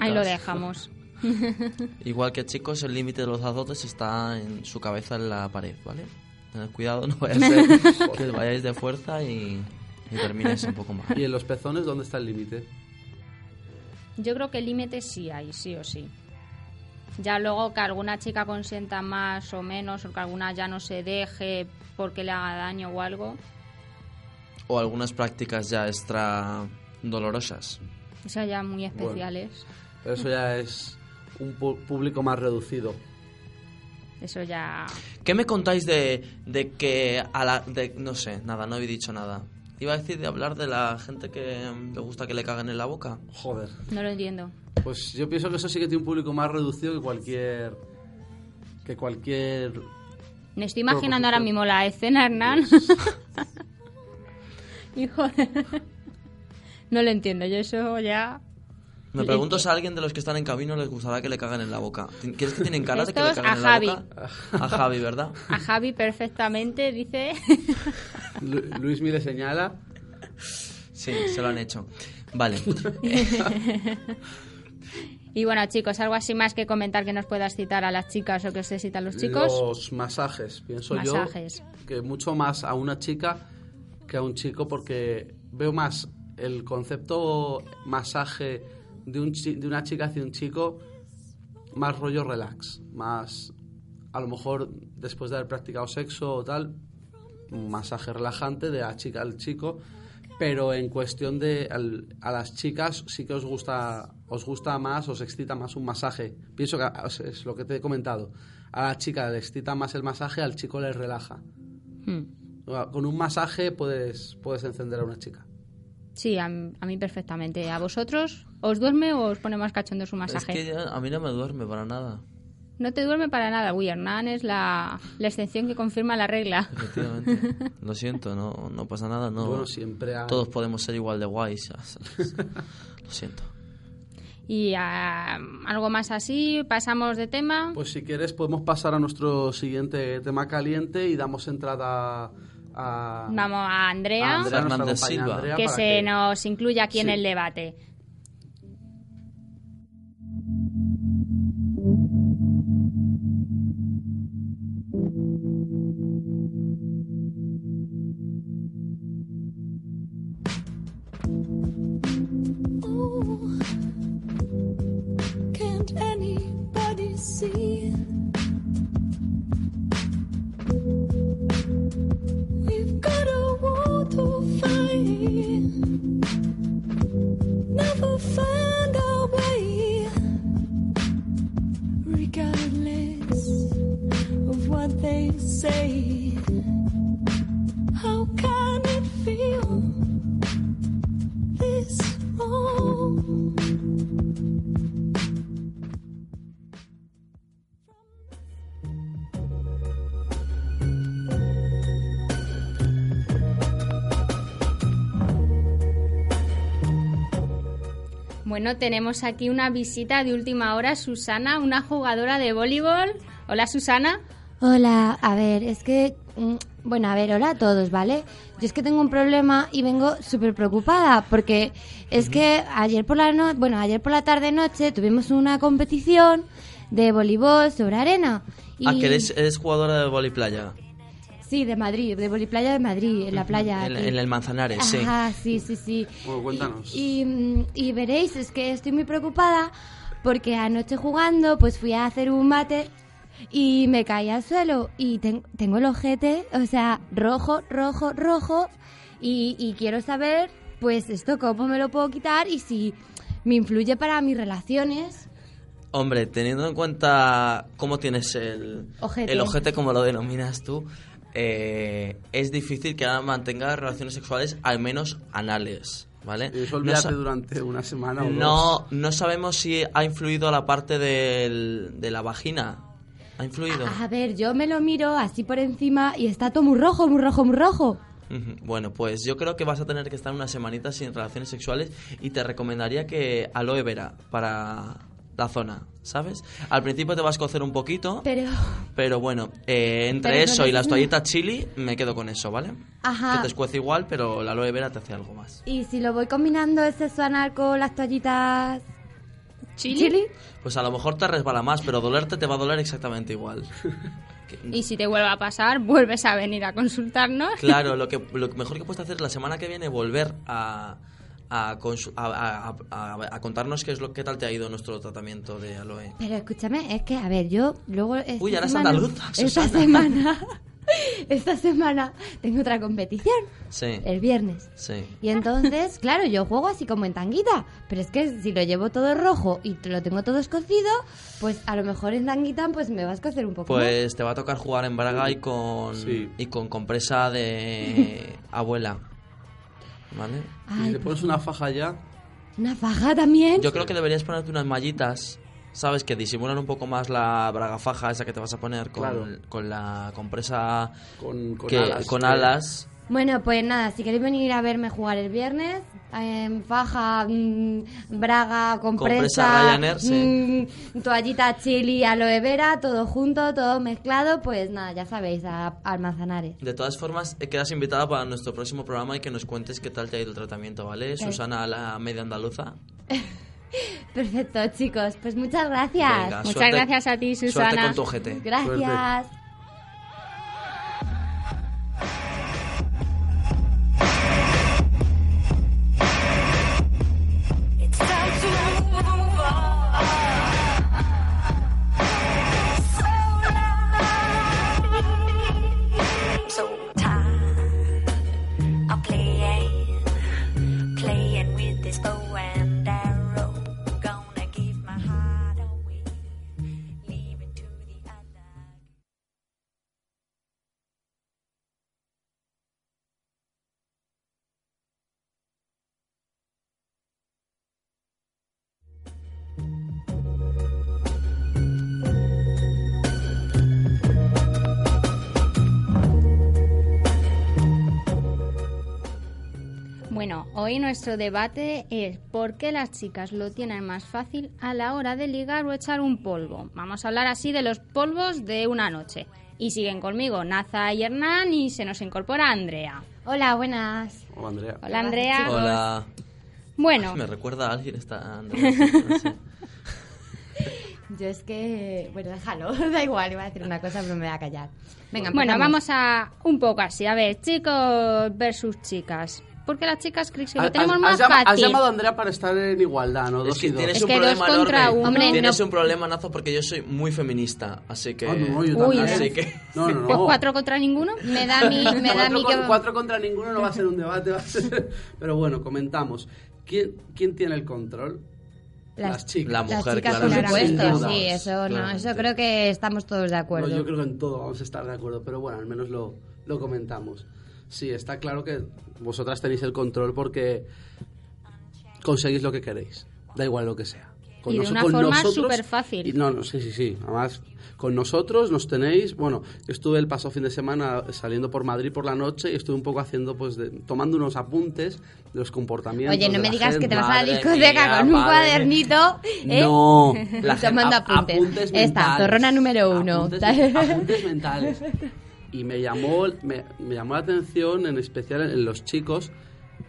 Ahí lo dejamos. Igual que chicos, el límite de los azotes está en su cabeza en la pared, ¿vale? Tened cuidado, no vaya a ser que vayáis de fuerza y, y terminéis un poco mal. ¿Y en los pezones dónde está el límite? Yo creo que el límite sí hay, sí o sí. Ya luego que alguna chica consienta más o menos, o que alguna ya no se deje porque le haga daño o algo, O algunas prácticas ya extra dolorosas. esas ya muy especiales. Pero eso ya es un público más reducido. Eso ya. ¿Qué me contáis de, de que a la... De, no sé, nada, no he dicho nada. Iba a decir de hablar de la gente que mm, le gusta que le caguen en la boca. Joder. No lo entiendo. Pues yo pienso que eso sí que tiene un público más reducido que cualquier... que cualquier... Me estoy imaginando ahora mismo la escena, Hernán. Hijo de... No lo entiendo, yo eso ya... Me pregunto si a alguien de los que están en camino les gustará que le caguen en la boca. ¿Quieres que tienen cara de que le a en la Javi. boca? A Javi, ¿verdad? A Javi perfectamente dice... Lu- Luis me le señala. Sí, se lo han hecho. Vale. Y bueno, chicos, algo así más que comentar que nos puedas citar a las chicas o que os citan los chicos. Los masajes, pienso Masajes. yo que mucho más a una chica que a un chico porque veo más el concepto masaje de, un chi- de una chica hacia un chico más rollo relax, más a lo mejor después de haber practicado sexo o tal, un masaje relajante de la chica al chico, pero en cuestión de al- a las chicas sí que os gusta os gusta más, os excita más un masaje. Pienso que es lo que te he comentado. A la chica le excita más el masaje, al chico le relaja. Hmm. Con un masaje puedes puedes encender a una chica. Sí, a, a mí perfectamente. ¿A vosotros os duerme o os pone más cachondo su Es masaje? que ya- a mí no me duerme para nada. No te duerme para nada. Uy, Hernán es la, la excepción que confirma la regla. Efectivamente. Lo siento, no, no pasa nada. No. Bueno, siempre hay- Todos podemos ser igual de guays. Lo siento. Y ah, algo más así, pasamos de tema. Pues si quieres podemos pasar a nuestro siguiente tema caliente y damos entrada a Vamos a Andrea, a Andrea, Fernández Silva. Andrea, que se nos incluya aquí en el debate. Find our way, regardless of what they say. How can it feel Bueno, tenemos aquí una visita de última hora, Susana, una jugadora de voleibol. Hola, Susana. Hola, a ver, es que... mm, Bueno, a ver, hola a todos, ¿vale? Yo es que tengo un problema y vengo súper preocupada porque es que ayer por la no bueno, ayer por la tarde noche tuvimos una competición de voleibol sobre arena. Y... Ah, que eres, eres jugadora de voliplaya. Sí, de Madrid, de voliplaya de Madrid, en la playa. En, el Manzanares, sí. Ajá, sí, sí, sí. Bueno, cuéntanos. Y, y veréis, es que estoy muy preocupada porque anoche jugando pues fui a hacer un mate y me caí al suelo y ten- tengo el ojete, o sea, rojo, rojo, rojo y, y quiero saber pues esto cómo me lo puedo quitar y si me influye para mis relaciones. Hombre, teniendo en cuenta cómo tienes el Ojete. el ojete, como lo denominas tú, eh, es difícil que mantenga relaciones sexuales, al menos anales, ¿vale? Y eso No durante una semana o dos. no, no sabemos si ha influido la parte del- de la vagina. ¿Ha influido? A ver, yo me lo miro así por encima y está todo muy rojo, muy rojo, muy rojo. Bueno, pues yo creo que vas a tener que estar unas semanitas sin relaciones sexuales y te recomendaría que aloe vera para la zona, ¿sabes? Al principio te vas a cocer un poquito, Pero... pero bueno, eh, entre Pero eso y las es- toallitas chili me quedo con eso, ¿vale? Ajá. Que te escuece igual, pero la aloe vera te hace algo más. Y si lo voy combinando el sexo anal con las toallitas ¿Chili? chili, Pues a lo mejor te resbala más, pero dolerte te va a doler exactamente igual. Y si te vuelve a pasar, vuelves a venir a consultarnos. Claro, lo que lo mejor que puedes hacer la semana que viene volver a a, a, a- a- a contarnos qué es lo qué tal te ha ido nuestro tratamiento de aloe. Pero escúchame, es que, a ver, yo luego... Esta Uy, ahora es semana- andaluza, Esta semana... Esta semana tengo otra competición, Sí, el viernes. sí. Y entonces, claro, yo juego así como en tanguita. Pero es que si lo llevo todo rojo y te lo tengo todo escocido, pues a lo mejor en tanguita pues me va a escocer un poco. más. Pues te va a tocar jugar en Braga y con Sí. y con compresa de abuela. ¿Vale? Y le pones una faja ya. una faja también. Yo creo que deberías ponerte unas mallitas, ¿sabes? Que disimulan un poco más la braga faja esa que te vas a poner con, Claro. con la compresa Con, con que, alas. con que- alas. Bueno, pues nada, si queréis venir a verme jugar el viernes, en faja, mm, braga, compresa, Compresa Ryanair, sí. mm, toallita chili, aloe vera, todo junto, todo mezclado, pues nada, ya sabéis, a, al Manzanares. De todas formas, eh, quedas invitada para nuestro próximo programa y que nos cuentes qué tal te ha ido el tratamiento, ¿vale? Susana, la media andaluza. Perfecto, chicos, pues muchas gracias. Venga, Muchas suerte- gracias a ti, Suerte Susana. con tu ojete. Gracias. Hoy nuestro debate es por qué las chicas lo tienen más fácil a la hora de ligar o echar un polvo. Vamos a hablar así de los polvos de una noche. Y siguen conmigo Naza y Hernán y se nos incorpora Andrea. Hola, buenas. Hola, Andrea. Hola Andrea. Hola. Bueno, Me recuerda a alguien esta Andrea. Yo es que, bueno, déjalo, da igual, iba a decir una cosa, pero me voy a callar. Venga, bueno, empezamos. vamos a un poco así. A ver, chicos versus chicas. Porque las chicas que lo tenemos has- más has llama- has fácil. llamado a Andrea para estar en igualdad, ¿no? Es Dos que y dos. tienes Es un que dos problema contra enorme. uno. Hombre, tienes no- un problema, Nazo, porque yo soy muy feminista, así que... Ah, no, yo Uy, así que... No, no, no. Pues cuatro contra ninguno. Me da mí, me da cuatro, con- que... cuatro contra ninguno no va a ser un debate, va a ser... Pero bueno, comentamos. ¿Quién, quién tiene el control? Las- Las chicas. La Las mujer, chicas, por supuesto, sí, eso, no, eso creo que estamos todos de acuerdo. No, yo creo que en todo vamos a estar de acuerdo, pero bueno, al menos lo, lo comentamos. Sí, está claro que vosotras tenéis el control porque conseguís lo que queréis, da igual lo que sea. Y de una forma nosotros- superfácil. y No, no, sí, sí, sí. Además, con nosotros nos tenéis. Bueno, estuve el pasado fin de semana saliendo por Madrid por la noche y estuve un poco haciendo, pues, de- tomando unos apuntes de los comportamientos. Oye, no de me la digas que gente. te vas a la discoteca mía, con un madre cuadernito, ¿eh? No, La tomando ap- apuntes. Esta, mentales. zorrona número uno. Apuntes, apuntes mentales. Y me llamó, me, me llamó la atención, en especial en los chicos,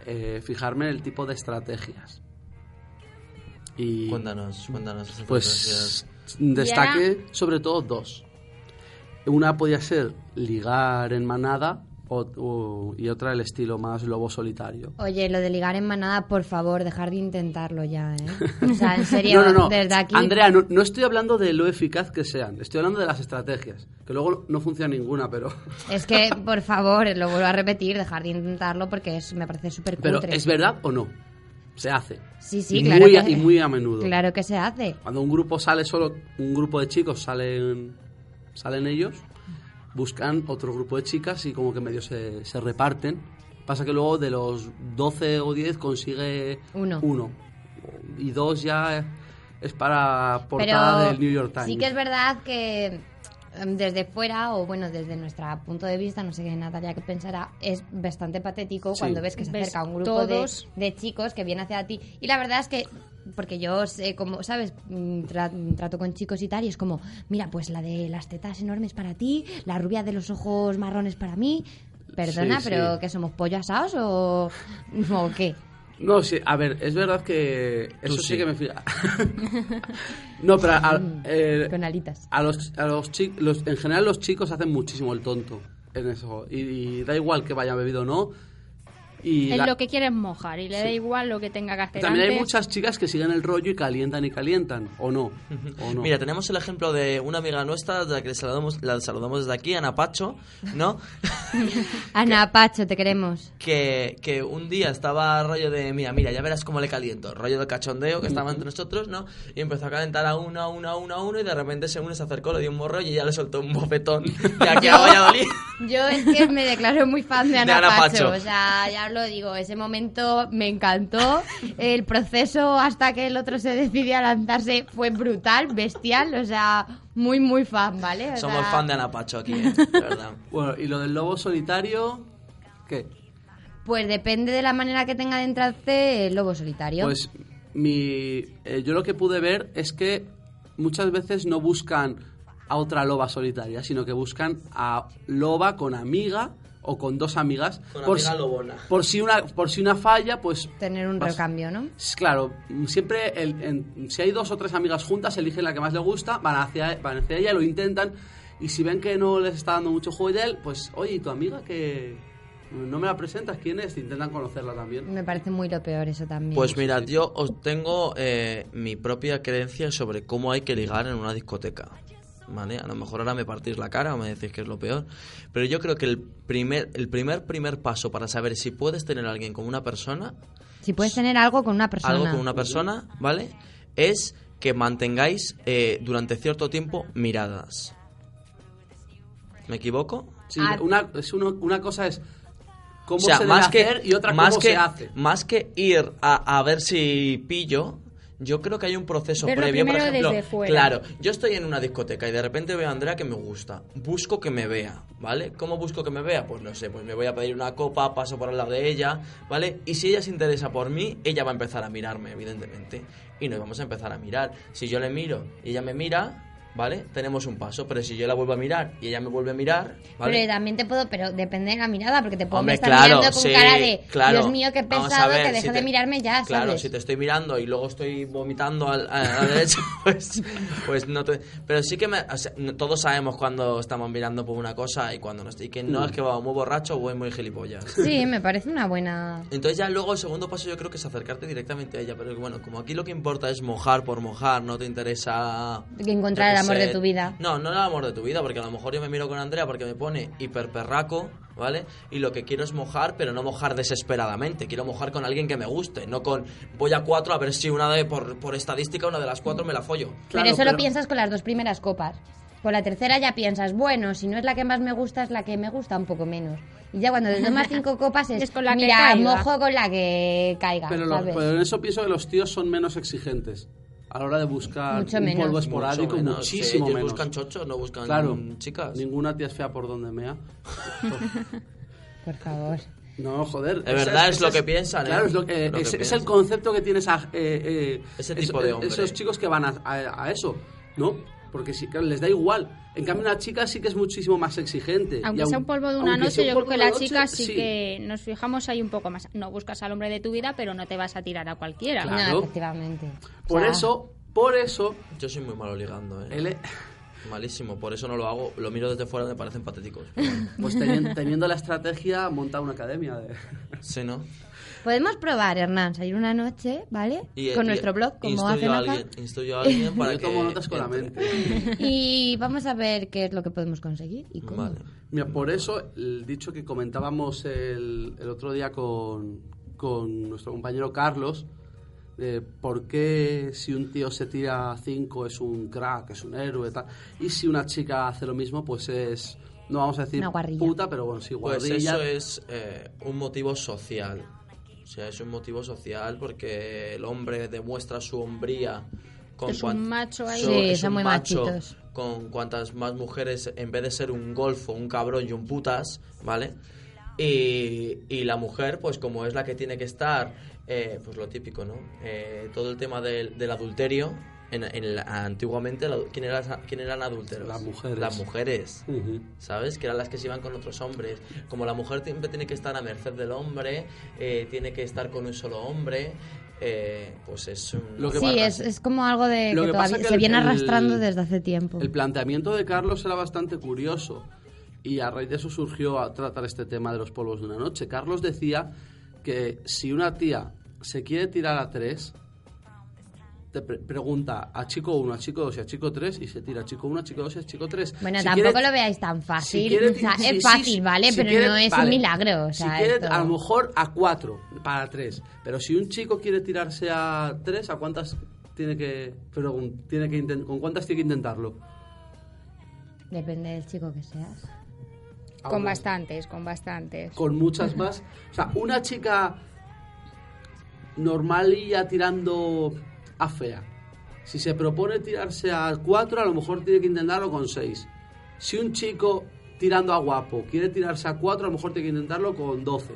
eh, fijarme en el tipo de estrategias. Y Cuéntanos, cuéntanos. esas pues destaqué sobre todo dos. Una podía ser ligar en manada o- o- y otra el estilo más lobo solitario. Oye, lo de ligar en manada, por favor, dejar de intentarlo ya, ¿eh? O sea, en serio, No, no, no. desde aquí... Andrea, no, no estoy hablando de lo eficaz que sean, estoy hablando de las estrategias, que luego no funciona ninguna, pero, Es que, por favor, lo vuelvo a repetir, dejar de intentarlo porque es, me parece súper pero cutre. ¿es verdad o no? Se hace. Sí, sí, y claro muy, que- y muy a menudo. Claro que se hace. Cuando un grupo sale solo, un grupo de chicos salen, salen ellos, buscan otro grupo de chicas y como que medio se, se reparten. Pasa que luego de los 12 o 10 consigue Uno. Y dos ya es para portada Pero del New York Times. sí que es verdad que desde fuera, o bueno, desde nuestro punto de vista, no sé qué Natalia que pensará, es bastante patético Sí. cuando ves que se Ves acerca un grupo de, chicos que viene hacia ti. Y la verdad es que, porque yo sé, como, ¿sabes? Mm, tra- trato con chicos y tal, y es como, mira, pues la de las tetas enormes para ti, la rubia de los ojos marrones para mí. Perdona, Sí, pero sí. que somos pollo asados o, o qué? No, sí, a ver, es verdad que eso sí. sí. que me fija. no, pero a, eh, Con alitas. a los, a los chicos, en general los chicos hacen muchísimo el tonto en eso. Y, y da igual que vaya bebido o no. Y Es la- lo que quieres mojar y le da Sí. igual lo que tenga que hacer también hay muchas chicas que siguen el rollo y calientan y calientan, o no. o no. Mira, tenemos el ejemplo de una amiga nuestra, de la que le saludamos, la saludamos desde aquí, Ana Pacho, ¿no? Ana Pacho, te queremos. que, que un día estaba rollo de, mira, mira, ya verás cómo le caliento, rollo de cachondeo que estaba entre nosotros, ¿no? Y empezó a calentar a uno, a uno, a uno, a uno, y de repente se uno se acercó, le dio un morro y ella le soltó un bofetón de aquí a Valladolid. Yo es que me declaro muy fan de Ana, Ana Pacho. Pacho. O sea, ya lo digo, ese momento me encantó. El proceso hasta que el otro se decidió a lanzarse fue brutal, bestial, o sea, muy, muy fan, ¿vale? O Somos sea, fan de Ana Pacho aquí, ¿eh? de verdad. Bueno, y lo del lobo solitario, ¿qué? Pues depende de la manera que tenga de entrarse el lobo solitario. Pues mi, eh, yo lo que pude ver es que muchas veces no buscan a otra loba solitaria, sino que buscan a loba con amiga o con dos amigas. Con por, amiga si- lobona. por si una por si una falla, pues Tener un vas- recambio, ¿no? Claro, siempre el- en- si hay dos o tres amigas juntas, eligen la que más les gusta, van hacia, van hacia ella, lo intentan, y si ven que no les está dando mucho juego y él, pues, oye, ¿y tu amiga que no me la presentas? ¿Quién es? Intentan conocerla también. Me parece muy lo peor eso también. Pues mirad, yo os tengo eh, mi propia creencia sobre cómo hay que ligar en una discoteca. ¿Vale? A lo mejor ahora me partís la cara o me decís que es lo peor. Pero yo creo que el primer, el primer, primer paso para saber si puedes tener a alguien con una persona, si puedes tener algo con una persona. algo con una persona, ¿vale? Es que mantengáis eh, durante cierto tiempo miradas. ¿Me equivoco? Sí, Ah. una, es uno- una cosa es cómo o sea, se más debe que, hacer y otra más cómo que, se hace. Más que ir a, a ver si pillo, yo creo que hay un proceso Verlo previo. Por ejemplo, desde fuera. claro, yo estoy en una discoteca y de repente veo a Andrea que me gusta. Busco que me vea, ¿vale? ¿Cómo busco que me vea? Pues no sé, pues me voy a pedir una copa, paso por al lado de ella, ¿vale? Y si ella se interesa por mí, ella va a empezar a mirarme, evidentemente. Y nos vamos a empezar a mirar. Si yo le miro y ella me mira, ¿vale? Tenemos un paso. Pero si yo la vuelvo a mirar y ella me vuelve a mirar, ¿vale? Pero también te puedo, pero depende de la mirada, porque te puedo Hombre, estar claro, mirando con sí, cara de claro. Dios mío, qué pesado, ver, que deje si de te- mirarme ya, Claro, ¿sabes? si te estoy mirando y luego estoy vomitando al- a, la derecha, pues, pues no te... Pero sí que me, o sea, todos sabemos cuando estamos mirando por una cosa y cuando no estoy. Y que no es que vamos muy borracho o voy muy gilipollas. Sí, me parece una buena... Entonces ya luego el segundo paso yo creo que es acercarte directamente a ella. Pero bueno, como aquí lo que importa es mojar por mojar, no te interesa... Encontrar el qué amor de tu vida. No, no el amor de tu vida, porque a lo mejor yo me miro con Andrea porque me pone hiperperraco, ¿vale? Y lo que quiero es mojar, pero no mojar desesperadamente. Quiero mojar con alguien que me guste, no con voy a cuatro a ver si una de, por, por estadística, una de las cuatro me la follo. Claro, pero eso pero- lo piensas con las dos primeras copas. Con la tercera ya piensas, bueno, si no es la que más me gusta, es la que me gusta un poco menos. Y ya cuando te tomas cinco copas es, Es con la que mira, caiga. mojo con la que caiga, Pero, lo- pero en eso pienso que los tíos son menos exigentes a la hora de buscar Mucho un menos. polvo Mucho esporádico, menos, sí, muchísimo ellos menos. buscan chochos, no buscan Claro, chicas. ninguna tía es fea por donde mea. Por favor. No, joder. De verdad es lo que piensan, ¿eh? Claro, es, lo que, Es lo que es, piensan. el concepto que tienes a, eh, eh, Ese es- tipo de eh, hombre. Esos chicos que van a, a- a eso, ¿no? Porque sí, claro, les da igual. En cambio, una chica sí que es muchísimo más exigente. Aunque Y sea un polvo de una noche, un yo creo que chicas noche, sí, que nos fijamos ahí un poco más. No buscas al hombre de tu vida, pero no te vas a tirar a cualquiera. Claro. No, efectivamente. Por O sea, eso, por eso, Yo soy muy malo ligando, ¿eh? él, Malísimo, por eso no lo hago. Lo miro desde fuera, me parecen patéticos. Bueno, pues teniendo, teniendo la estrategia, monta una academia. De... sí, ¿no? Podemos probar, Hernán, salir una noche, ¿vale? Y- con y- nuestro blog, como instruyo hace a Naza. alguien, instruyo a alguien para Yo que tomo notas con la mente. Y vamos a ver qué es lo que podemos conseguir y cómo. Vale. Mira, por eso el dicho que comentábamos el, el otro día con, con nuestro compañero Carlos, de por qué si un tío se tira a 5 es un crack, es un héroe, tal, y si una chica hace lo mismo, pues es, no vamos a decir Una puta, pero bueno, sí, Pues guarrilla. eso es eh, un motivo social. O sea, es un motivo social porque el hombre demuestra su hombría con Es un macho ahí. so- Sí, es son un muy macho machitos. Con cuantas más mujeres, en vez de ser un golfo, un cabrón y un putas, ¿vale? Y, y la mujer, pues como es la que tiene que estar, eh, pues lo típico, ¿no? Eh, todo el tema del, del adulterio. En, en la- antiguamente, la- ¿quién, era, ¿quién eran adúlteros? Las mujeres. Las mujeres. Ujú. ¿sabes? Que eran las que se iban con otros hombres. Como la mujer siempre tiene que estar a merced del hombre, eh, tiene que estar con un solo hombre, eh, pues es un... Lo que Sí, es, es como algo de Lo que, que todavía que se el- viene el- arrastrando desde hace tiempo. El planteamiento de Carlos era bastante curioso y a raíz de eso surgió a tratar este tema de los polvos de una noche. Carlos decía que si una tía se quiere tirar a tres, te pre- pregunta a chico 1, a chico 2 y a chico 3 y se tira a chico 1, a chico 2 y a chico 3. Bueno, tampoco lo veáis tan fácil. quiere- o sea, si- es si- fácil, ¿vale? si pero quiere- no es vale. un milagro. O sea, si quiere, esto- a lo mejor a 4 para 3. Pero si un chico quiere tirarse a 3, ¿a cuántas tiene que, pregun- tiene que ¿con cuántas tiene que intentarlo? Depende del chico que seas. Con Aún- bastantes, con bastantes. con muchas más. O sea, una chica normalilla tirando a fea. Si se propone tirarse a 4, a lo mejor tiene que intentarlo con 6. Si un chico tirando a guapo quiere tirarse a 4, a lo mejor tiene que intentarlo con 12.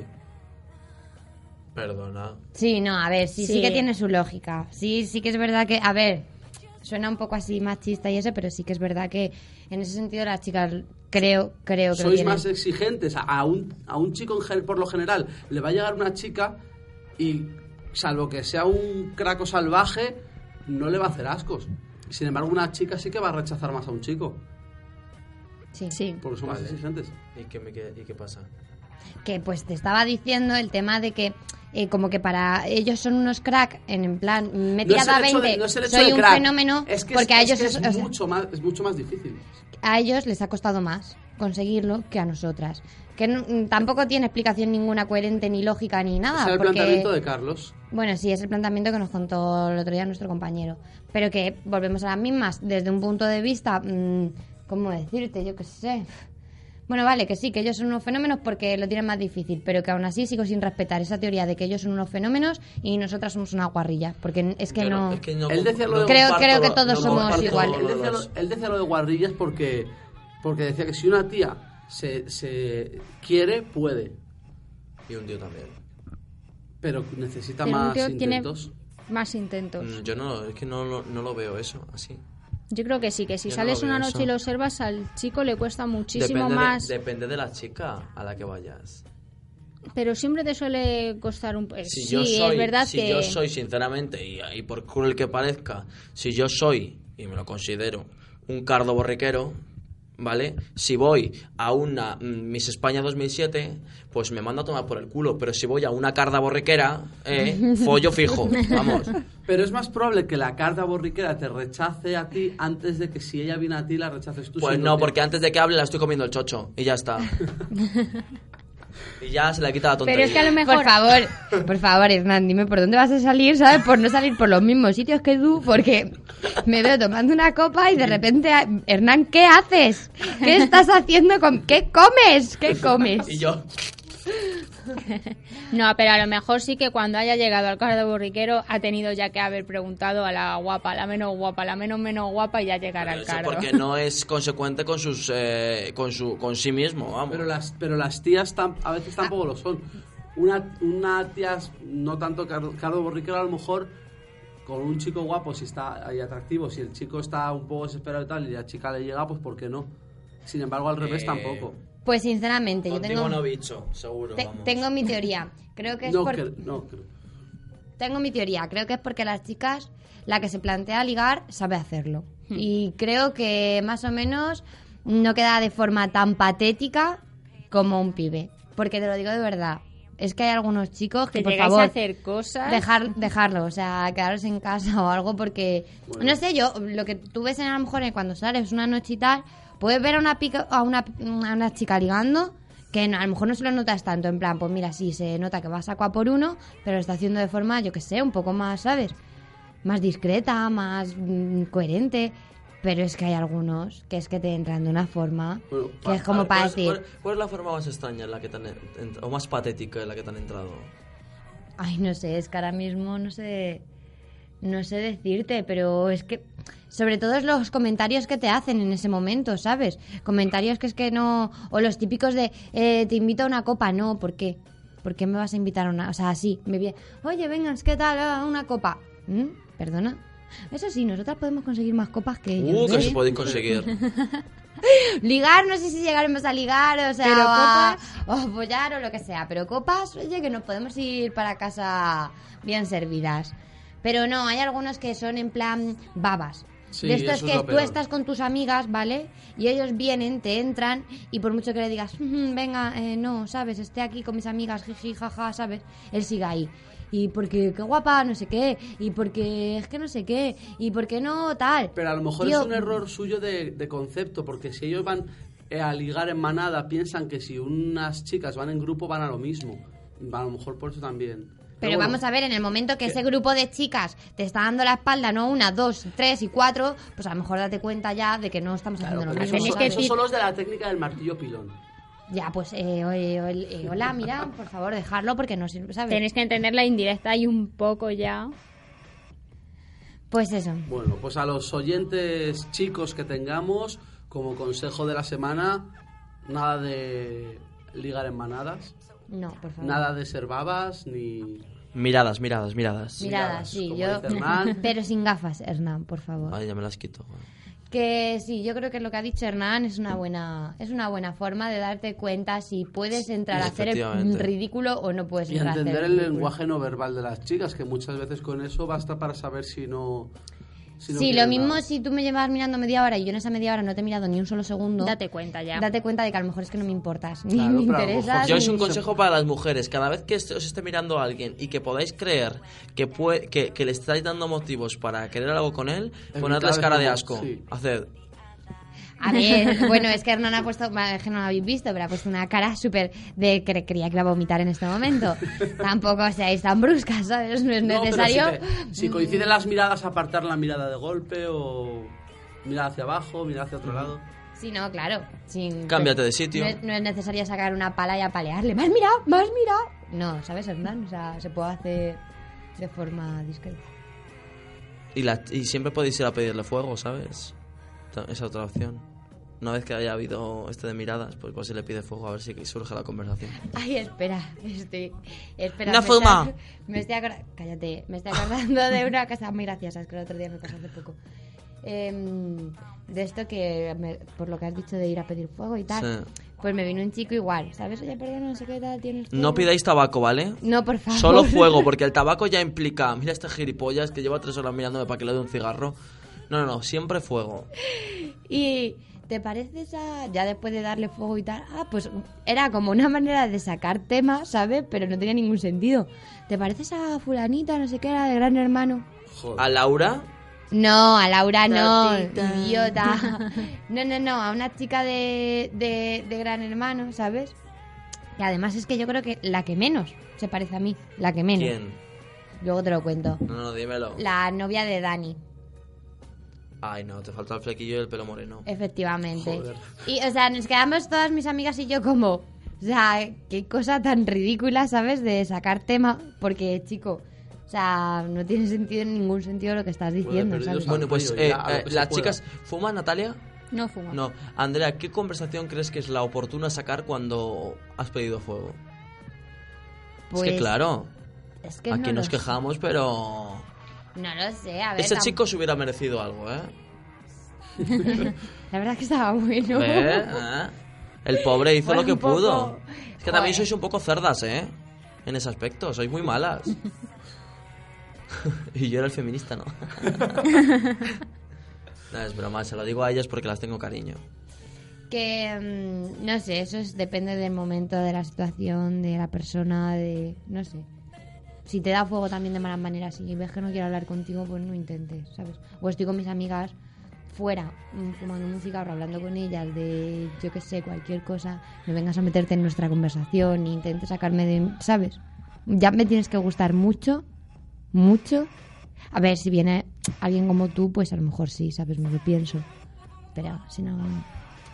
Perdona. Sí, no, a ver, sí, sí, Sí. que tiene su lógica. Sí, sí que es verdad que, a ver, suena un poco así machista y eso, pero sí que es verdad que en ese sentido las chicas creo, creo que Sois más exigentes. A, un, a un chico por lo general le va a llegar una chica y, salvo que sea un craco salvaje, no le va a hacer ascos. Sin embargo, una chica sí que va a rechazar más a un chico, Sí. Sí. porque son más Vale. exigentes. ¿Y qué, me, qué- y qué pasa? Que pues te estaba diciendo el tema de que eh, como que para ellos son unos crack en, en plan me he No a el hecho 20 de- no es el hecho soy un crack. fenómeno es que porque es, a es ellos que es- es, o sea, mucho más, es mucho más difícil. A ellos les ha costado más conseguirlo que a nosotras. Que no- tampoco tiene explicación ninguna coherente ni lógica ni nada es el porque planteamiento de Carlos. bueno sí es el planteamiento que nos contó el otro día nuestro compañero. Pero que volvemos a las mismas desde un punto de vista mm, cómo decirte yo qué sé bueno, vale, que sí, que ellos son unos fenómenos porque lo tienen más difícil, pero que aún así sigo sin respetar esa teoría de que ellos son unos fenómenos y nosotras somos una guarrilla, porque es que no... es que no Él decía lo de- Creo- creo que todos no somos iguales. Él decía, lo, él decía lo de guarrillas porque, porque decía que si una tía se, se quiere, puede, Y un tío también. pero necesita Pero más tío tiene intentos. más intentos. Yo no, es que no, lo- no lo veo eso así. Yo creo que sí, que si Yo sales una noche eso. y lo observas, al chico le cuesta muchísimo depende más. De, depende de la chica a la que vayas. Pero siempre te suele costar un... eh, Si sí, yo soy, es verdad si que... yo soy sinceramente, y, y por cruel que parezca, si yo soy, y me lo considero, un cardo borriquero, ¿vale? Si voy a una mm, Miss España 2007, pues me mando a tomar por el culo. Pero si voy a una carda borriquera, eh, follo fijo, vamos. Pero es más probable que la carta borriquera te rechace a ti antes de que si ella viene a ti la rechaces tú. Pues no, porque antes de que hable la estoy comiendo el chocho y ya está. y ya se le quita la tontería. Pero es que a lo mejor... Por favor, por favor, Hernán, dime por dónde vas a salir, ¿sabes? Por no salir por los mismos sitios que tú, porque me veo tomando una copa y de repente, Hernán, ¿qué haces? ¿Qué estás haciendo con... ¿Qué comes? ¿Qué comes? Y yo, No, pero a lo mejor sí que cuando haya llegado al cardo borriquero ha tenido ya que haber preguntado a la guapa, a la menos guapa, a la menos menos guapa y ya llegar al eso cardo. porque no es consecuente con sus eh, con su con sí mismo, vamos. Pero las, pero las tías tam- a veces tampoco lo son. Una, una tía, no tanto cardo, cardo borriquero, a lo mejor con un chico guapo, si está ahí atractivo, si el chico está un poco desesperado y tal, y la chica le llega, pues ¿por qué no? Sin embargo, al revés Eh, tampoco. Pues sinceramente, yo tengo, no bicho, seguro, te- vamos. tengo mi teoría. Creo que es No, por- que- no, Tengo mi teoría. Creo que es porque las chicas, la que se plantea ligar, sabe hacerlo. Y creo que más o menos no queda de forma tan patética como un pibe. Porque te lo digo de verdad. Es que hay algunos chicos que, que por llegáis favor, a hacer cosas... dejar, dejarlo, o sea, quedaros en casa o algo porque, no sé, yo, lo que tú ves en, a lo mejor en cuando sales una noche y tal, puedes ver a una, pica- a una, a una chica ligando que no- a lo mejor no se lo notas tanto, en plan, pues mira, sí, se nota que va a saco a por uno, pero lo está haciendo de forma, yo que sé, un poco más, ¿sabes? Más discreta, más mm, coherente. Pero es que hay algunos que es que te entran de una forma Bueno, que es como ver, para ¿cuál es- decir, ¿cuál, cuál es la forma más extraña en la que te han ent- o más patética en la que te han entrado? Ay, no sé, es que ahora mismo no sé. No sé decirte, pero es que. Sobre todo es los comentarios que te hacen en ese momento, ¿sabes? Comentarios que es que no. O los típicos de. eh, te invito a una copa. No, ¿por qué? ¿Por qué me vas a invitar a una.? O sea, sí, me viene. Oye, vengas, ¿qué tal? Ah, Una copa. ¿Mm? ¿Perdona? Eso sí, nosotras podemos conseguir más copas que ellos. Uh, que ¿eh? se podéis conseguir. Ligar, no sé si llegaremos a ligar, o sea, Pero o a, o apoyar o lo que sea. Pero copas, oye, que nos podemos ir para casa bien servidas. Pero no, hay algunos que son en plan babas. Sí, de estos eso es que lo tú estás con tus amigas, ¿vale? Y ellos vienen, te entran y por mucho que le digas, "Ujú, venga, eh, no, ¿sabes? Esté aquí con mis amigas, jiji, jaja, ¿sabes? Él sigue ahí. Y porque qué guapa, no sé qué. Y porque es que no sé qué. Y porque no tal. Pero a lo mejor Tío, es un error suyo de, de concepto, porque si ellos van eh, a ligar en manada, piensan que si unas chicas van en grupo van a lo mismo. A lo mejor por eso también. Pero vamos a ver, en el momento que ese grupo de chicas te está dando la espalda, no una, dos, tres y cuatro, pues a lo mejor date cuenta ya de que no estamos haciendo lo mismo. eso, Tenéis so- que eso decir- solo es de la técnica del martillo pilón. Ya, pues, eh, oye, oye, eh, hola, mira, por favor, dejarlo porque no sirve, ¿sabes? Tenéis que entender la indirecta y un poco ya. Pues eso. Bueno, pues a los oyentes chicos que tengamos, como consejo de la semana, nada de ligar en manadas, No, por favor. nada de ser babas, ni... Miradas, miradas, miradas. Miradas, sí, yo. Pero sin gafas, Hernán, por favor. Ay, ya me las quito. Que sí, yo creo que lo que ha dicho Hernán es una buena, es una buena forma de darte cuenta si puedes entrar a hacer el ridículo o no puedes Y entrar a hacer entender el lenguaje no verbal de las chicas, que muchas veces con eso basta para saber si no... si sí, lo mismo nada. si tú me llevas mirando media hora y yo en esa media hora no te he mirado ni un solo segundo. Date cuenta ya. Date cuenta de que a lo mejor es que no me importas, ni Claro, me interesas. Yo es un consejo para las mujeres. Cada vez que os esté mirando a alguien y que podáis creer que, pue- que, que le estáis dando motivos para querer algo con él, Evitar ponedles cara de asco. sí. Haced. A ver, bueno, es que Hernán ha puesto, que no lo habéis visto, pero ha puesto una cara súper de que creía que iba a vomitar en este momento. Tampoco seáis tan bruscas, ¿sabes? No es No, pero necesario. si, te- si coinciden las miradas, apartar la mirada de golpe o mirar hacia abajo, mirar hacia otro lado. Sí, no, claro. sin- Cámbiate de sitio. No es, no es necesario sacar una pala y apalearle. ¡Más mira! ¡Más mira! No, ¿sabes, Hernán? O sea, se puede hacer de forma discreta. Y, la- y siempre podéis ir a pedirle fuego, ¿sabes? Esa otra opción. Una vez que haya habido este de miradas, pues pues se le pide fuego a ver si surge la conversación. Ay, espera, estoy. Espera, Una me fuma. estoy- Me estoy Cállate, me estoy acordando de una cosa muy graciosa, es que el otro día me pasó hace poco. Em, de esto que, me- por lo que has dicho de ir a pedir fuego y tal, Sí. pues me vino un chico igual, ¿sabes? Oye, perdón, no sé qué tal, tienes fuego? No pidáis tabaco, ¿vale? No, por favor. Solo fuego, porque el tabaco ya implica, mira este gilipollas que lleva tres horas mirándome para que le dé un cigarro. No, no, no, siempre fuego. Y te pareces a. Ya después de darle fuego y tal. Ah, pues era como una manera de sacar tema, ¿sabes? Pero no tenía ningún sentido. ¿Te pareces a Fulanita, no sé qué, era de gran hermano? Joder. A Laura, No, a Laura no, idiota. No, no, no, a una chica de, de, de gran hermano, ¿sabes? Y además es que yo creo que la que menos se parece a mí, la que menos. ¿quién? Luego te lo cuento. No, no, dímelo. La novia de Dani. Ay, no, te falta el flequillo y el pelo moreno. Efectivamente. Joder. Y, o sea, nos quedamos todas mis amigas y yo como... O sea, qué cosa tan ridícula, ¿sabes? De sacar tema. Porque, chico, o sea, no tiene sentido en ningún sentido lo que estás diciendo, ¿sabes? Bueno, pues eh, eh, las pueda. chicas, ¿fuman Natalia? No fuma. No. Andrea, ¿qué conversación crees que es la oportuna sacar cuando has pedido fuego? es que Pues, claro, es que aquí no nos quejamos, pero... No lo sé, a ver... Ese chico se hubiera merecido algo, ¿eh? La verdad es que estaba bueno. ¿Eh? El pobre hizo Bueno, lo que poco. pudo. Es que también sois un poco cerdas, ¿eh? En ese aspecto, sois muy malas. y yo era el feminista, ¿no? no, es broma, se lo digo a ellas porque las tengo cariño. Que, mm, no sé, eso es, depende del momento, de la situación, de la persona, de... No sé. Si te da fuego también de malas maneras y ves que no quiero hablar contigo, pues no intentes, ¿sabes? O estoy con mis amigas fuera, mm, fumando música o hablando con ellas de, yo qué sé, cualquier cosa, no vengas a meterte en nuestra conversación intentes sacarme de... ¿Sabes? Ya me tienes que gustar mucho, mucho. A ver, si viene alguien como tú, pues a lo mejor sí, ¿sabes? Me lo pienso. Pero si no...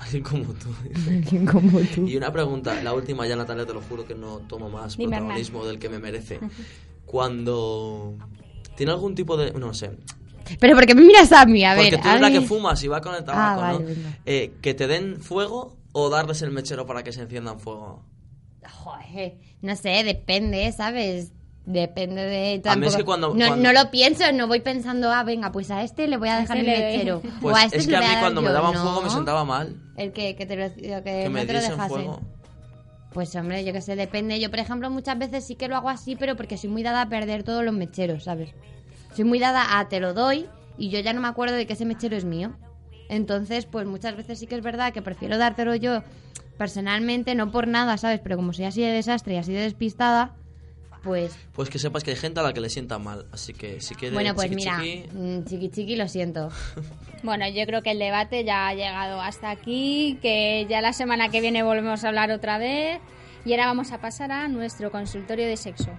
Así como tú. Alguien como tú. Y una pregunta, la última ya Natalia, te lo juro que no tomo más Dime, protagonismo del que me merece. Cuando tiene algún tipo de, no sé, Pero porque me miras a mí, a porque ver. tú eres la que fumas y va con el tabaco, Ah, vale, ¿no? Eh, que te den fuego o darles el mechero para que se enciendan fuego. Joder, no sé, depende, ¿sabes? Depende de... A mí es tampoco- que cuando- no, cuando- no lo pienso, no voy pensando, ah, venga, pues a este le voy a dejar este el mechero. Pues o a este es que a mí cuando me yo. daban No. fuego me sentaba mal. El que, que te lo, que Que me te lo diesen dejasen. fuego. Pues hombre, yo que sé, depende. Yo, por ejemplo, muchas veces sí que lo hago así, pero porque soy muy dada a perder todos los mecheros, ¿sabes? Soy muy dada a te lo doy y yo ya no me acuerdo de que ese mechero es mío. Entonces, pues muchas veces sí que es verdad que prefiero dártelo yo personalmente, no por nada, ¿sabes? Pero como soy así de desastre y así de despistada, pues... Pues que sepas que hay gente a la que le sienta mal. Así que si quieres Bueno, pues chiqui, mira, chiqui, mm, chiqui chiqui, lo siento. Bueno, yo creo que el debate ya ha llegado hasta aquí, que ya la semana que viene volvemos a hablar otra vez. Y ahora vamos a pasar a nuestro consultorio de sexo.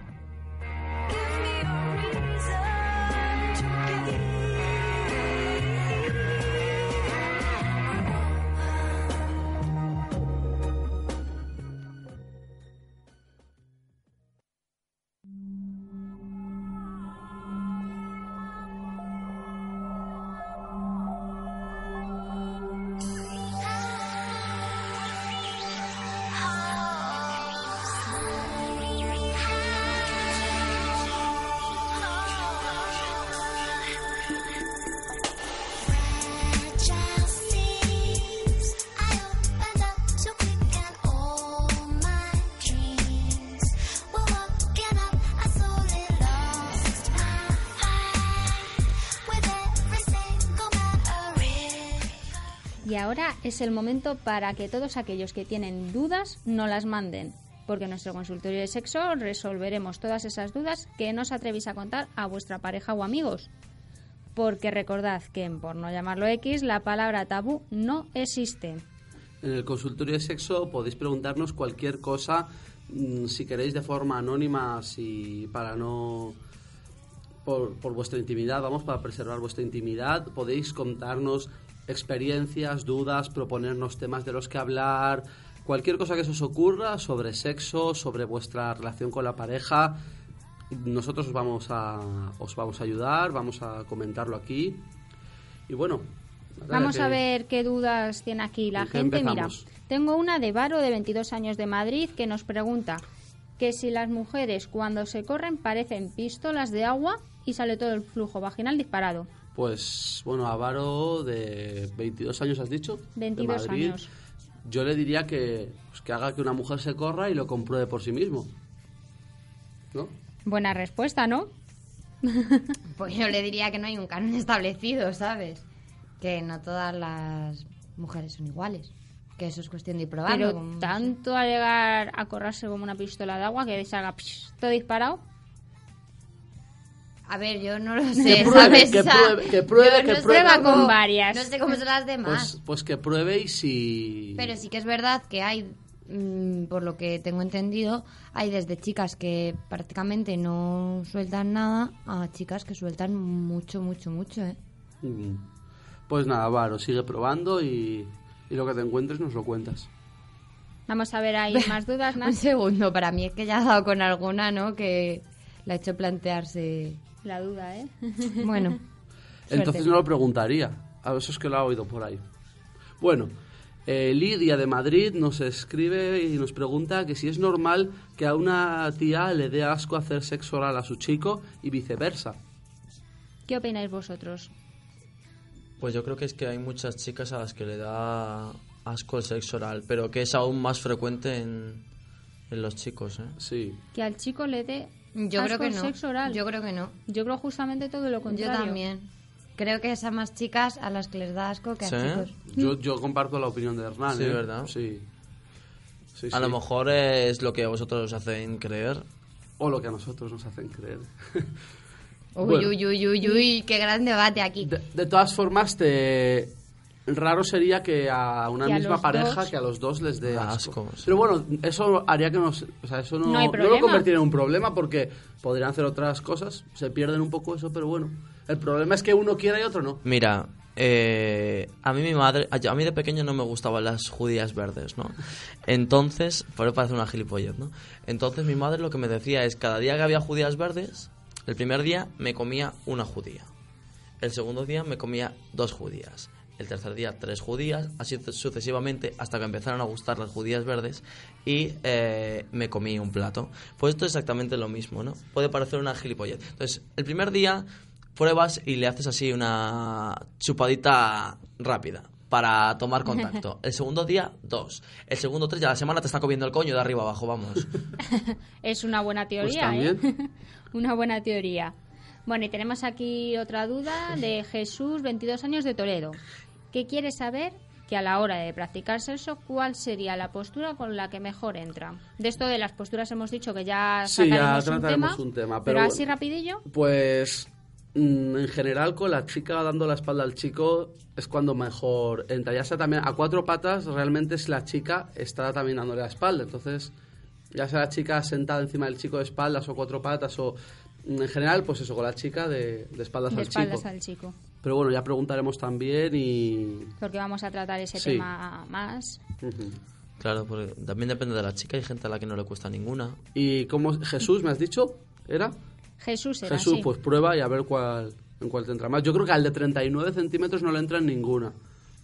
Y ahora es el momento para que todos aquellos que tienen dudas no las manden, porque en nuestro consultorio de sexo resolveremos todas esas dudas que no os atrevéis a contar a vuestra pareja o amigos. Porque recordad que por no llamarlo X, la palabra tabú no existe. En el consultorio de sexo podéis preguntarnos cualquier cosa, mm, si queréis de forma anónima, si para no por, por vuestra intimidad, vamos, para preservar vuestra intimidad, podéis contarnos experiencias, dudas, proponernos temas de los que hablar, cualquier cosa que se os ocurra sobre sexo, sobre vuestra relación con la pareja. Nosotros os vamos a, os vamos a ayudar, vamos a comentarlo aquí. Y bueno, Vamos que- a ver qué dudas tiene aquí la ¿Con qué gente. Mira, tengo una de Varo de 22 años de Madrid que nos pregunta que si las mujeres cuando se corren parecen pistolas de agua y sale todo el flujo vaginal disparado. Pues bueno, Avaro de 22 años has dicho. de 22 Madrid. años. Yo le diría que, pues, que haga que una mujer se corra y lo compruebe por sí mismo. ¿No? Buena respuesta, ¿no? Pues yo le diría que no hay un canon establecido, ¿sabes? Que no todas las mujeres son iguales. Que eso es cuestión de ir probando. Pero como- tanto a llegar a correrse como una pistola de agua que salga psh, todo disparado. A ver, yo no lo sé, pruebe, ¿sabes? que pruebe, que pruebe, yo que no sé pruebe. Prueba con cómo- varias. No sé cómo son las demás. Pues, pues que pruebe y si... Pero sí que es verdad que hay, mm, por lo que tengo entendido, hay desde chicas que prácticamente no sueltan nada a chicas que sueltan mucho, mucho, mucho, ¿eh? Pues nada, Avaro, sigue probando y, y lo que te encuentres nos lo cuentas. Vamos a ver ahí más dudas, Un segundo, para mí es que ya ha dado con alguna, ¿no? Que la ha hecho plantearse... La duda, ¿eh? Bueno, Entonces no lo preguntaría. A eso es que lo ha oído por ahí. Bueno, eh, Lidia de Madrid nos escribe y nos pregunta que si es normal que a una tía le dé asco hacer sexo oral a su chico y viceversa. ¿Qué opináis vosotros? Pues yo creo que es que hay muchas chicas a las que le da asco el sexo oral, pero que es aún más frecuente en, en los chicos, ¿eh? Sí. Que al chico le dé yo creo asco que no. sexo oral. Yo creo que no. Yo creo justamente todo lo Yo contrario. también. Creo que es a más chicas a las que les da asco que a ¿Sí? chicos. Yo, yo comparto la opinión de Hernán. Sí, ¿eh? ¿verdad? Sí. Sí, A sí. lo mejor es lo que a vosotros os hacen creer. O lo que a nosotros nos hacen creer. Uy, Bueno. uy, uy, uy, uy, qué gran debate aquí. De, de todas formas, te... raro sería que a una Que misma pareja dos- que a los dos les dé asco. asco, sí. Pero bueno, eso haría que nos, o sea, eso no, No hay no lo convertiría en un problema porque podrían hacer otras cosas, se pierden un poco eso, pero bueno. El problema es que uno quiera y otro no. Mira, eh, a mí mi madre, a a mí de pequeño no me gustaban las judías verdes, ¿no? Entonces, por eso parece una gilipollez, ¿no? Entonces mi madre lo que me decía es, cada día que había judías verdes, el primer día me comía una judía. El segundo día me comía dos judías. El tercer día tres judías, así sucesivamente hasta que empezaron a gustar las judías verdes y eh, me comí un plato. Pues esto es exactamente lo mismo, ¿no? Puede parecer una gilipollez. Entonces, el primer día pruebas y le haces así una chupadita rápida para tomar contacto. El segundo día, dos. El segundo, tres, ya la semana te está comiendo el coño de arriba abajo, vamos. Es una buena teoría, Pues. ¿eh? una buena teoría. Bueno, y tenemos aquí otra duda de Jesús, 22 años de Toledo, que quiere saber que a la hora de practicar sexo, ¿cuál sería la postura con la que mejor entra? De esto de las posturas hemos dicho que ya Sí, ya sacaremos un, trataremos tema, un tema, pero, pero así bueno. rapidillo. Pues mm, en general con la chica dando la espalda al chico es cuando mejor entra. Ya sea también a cuatro patas, realmente es la chica está también dándole la espalda. Entonces, ya sea la chica sentada encima del chico de espaldas o cuatro patas o mm, en general, pues eso, con la chica de, de espaldas De al espaldas chico. al chico. Pero bueno, ya preguntaremos también y... Porque vamos a tratar ese Sí. tema más. Claro, porque también depende de la chica. Hay gente a la que no le cuesta ninguna. ¿Y cómo Jesús, me has dicho? ¿Era? Jesús era Jesús, pues prueba y a ver cuál, en cuál te entra más. Yo creo que al de 39 centímetros no le entra en ninguna.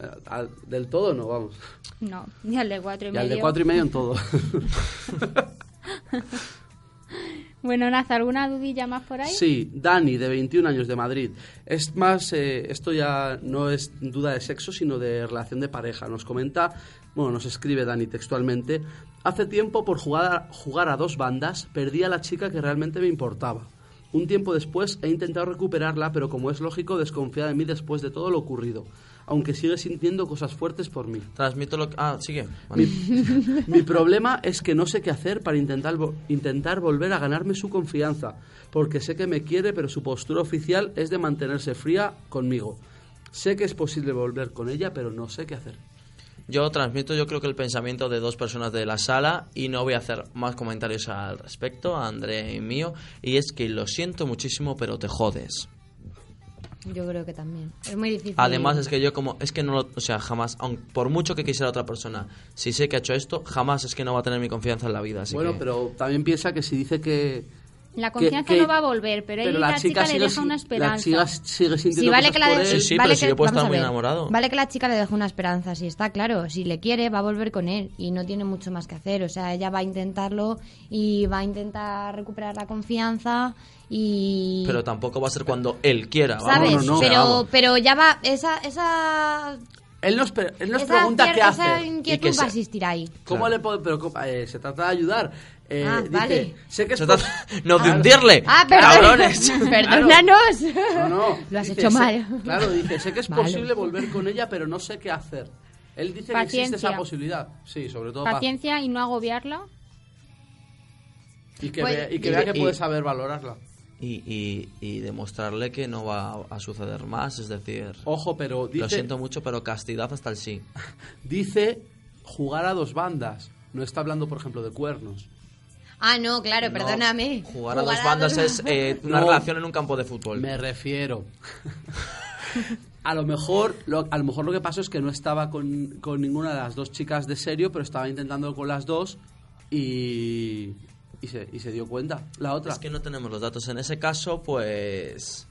Eh, al- del todo no, vamos. No, y al de cuatro y, Y al medio. de cuatro y medio en todo. Bueno, Naz, ¿alguna dudilla más por ahí? Sí, Dani, de 21 años de Madrid. Es más, eh, esto ya no es duda de sexo, sino de relación de pareja. Nos comenta, bueno, nos escribe Dani textualmente, hace tiempo por jugar a, jugar a dos bandas perdí a la chica que realmente me importaba. Un tiempo después he intentado recuperarla, pero como es lógico, desconfía de mí después de todo lo ocurrido. Aunque sigue sintiendo cosas fuertes por mí. Transmito lo que... Ah, sigue. Vale. Mi, mi problema es que no sé qué hacer para intentar, vo- intentar volver a ganarme su confianza, porque sé que me quiere, pero su postura oficial es de mantenerse fría conmigo. Sé que es posible volver con ella, pero no sé qué hacer. Yo transmito, yo creo que el pensamiento de dos personas de la sala y no voy a hacer más comentarios al respecto, a Andrea y mío, y es que lo siento muchísimo, pero te jodes. Yo creo que también. Es muy difícil. Además es que yo como es que no lo, o sea, jamás, aun por mucho que quisiera otra persona, si sé que ha hecho esto, jamás es que no va a tener mi confianza en la vida, así bueno, que- pero también piensa que si dice que... La confianza que- no va a volver, pero, ahí la, chica, le sigue deja una La esperanza. chica sigue sintiendo Sí, vale que la por él. Sí, sí, vale pero si que- yo puedo vamos estar muy enamorado. Vale que la chica le deje una esperanza, sí, está claro. Si le quiere, va a volver con él y no tiene mucho más que hacer. O sea, ella va a intentarlo y va a intentar recuperar la confianza y... pero tampoco va a ser cuando él quiera, vamos. ¿Sabes? no, no. pero, Vamos. pero ya va... Esa... esa Él nos, él nos esa pregunta qué esa hace. inquietud Y que va a existir ahí. ¿Cómo Claro. le puedo...? Pero. Eh, se trata de ayudar. Eh, Ah, dice, vale. Sé que es no de hundirle. Ah, perdón. cabrones. Perdónanos. No, no. Lo has Dice, hecho sé- mal. Claro, dice, sé que es Vale. posible volver con ella, pero no sé qué hacer. Él dice que existe esa posibilidad. Sí, sobre todo pa- Paciencia y no agobiarla. y que, Pues- vea, y que y- vea que y- puede saber valorarla. Y, y, y demostrarle que no va a suceder más, es decir, Ojo, pero dice, lo siento mucho, pero castidad hasta el sí. dice jugar a dos bandas. No está hablando, por ejemplo, de cuernos. Ah, no, claro, No, perdóname. Jugar a dos bandas es eh, una No. relación en un campo de fútbol. Me refiero. a lo mejor lo, a lo mejor lo que pasó es que no estaba con, con ninguna de las dos chicas de serio, pero estaba intentando con las dos y, y, se, y se dio cuenta. La otra. Es que no tenemos los datos. En ese caso, pues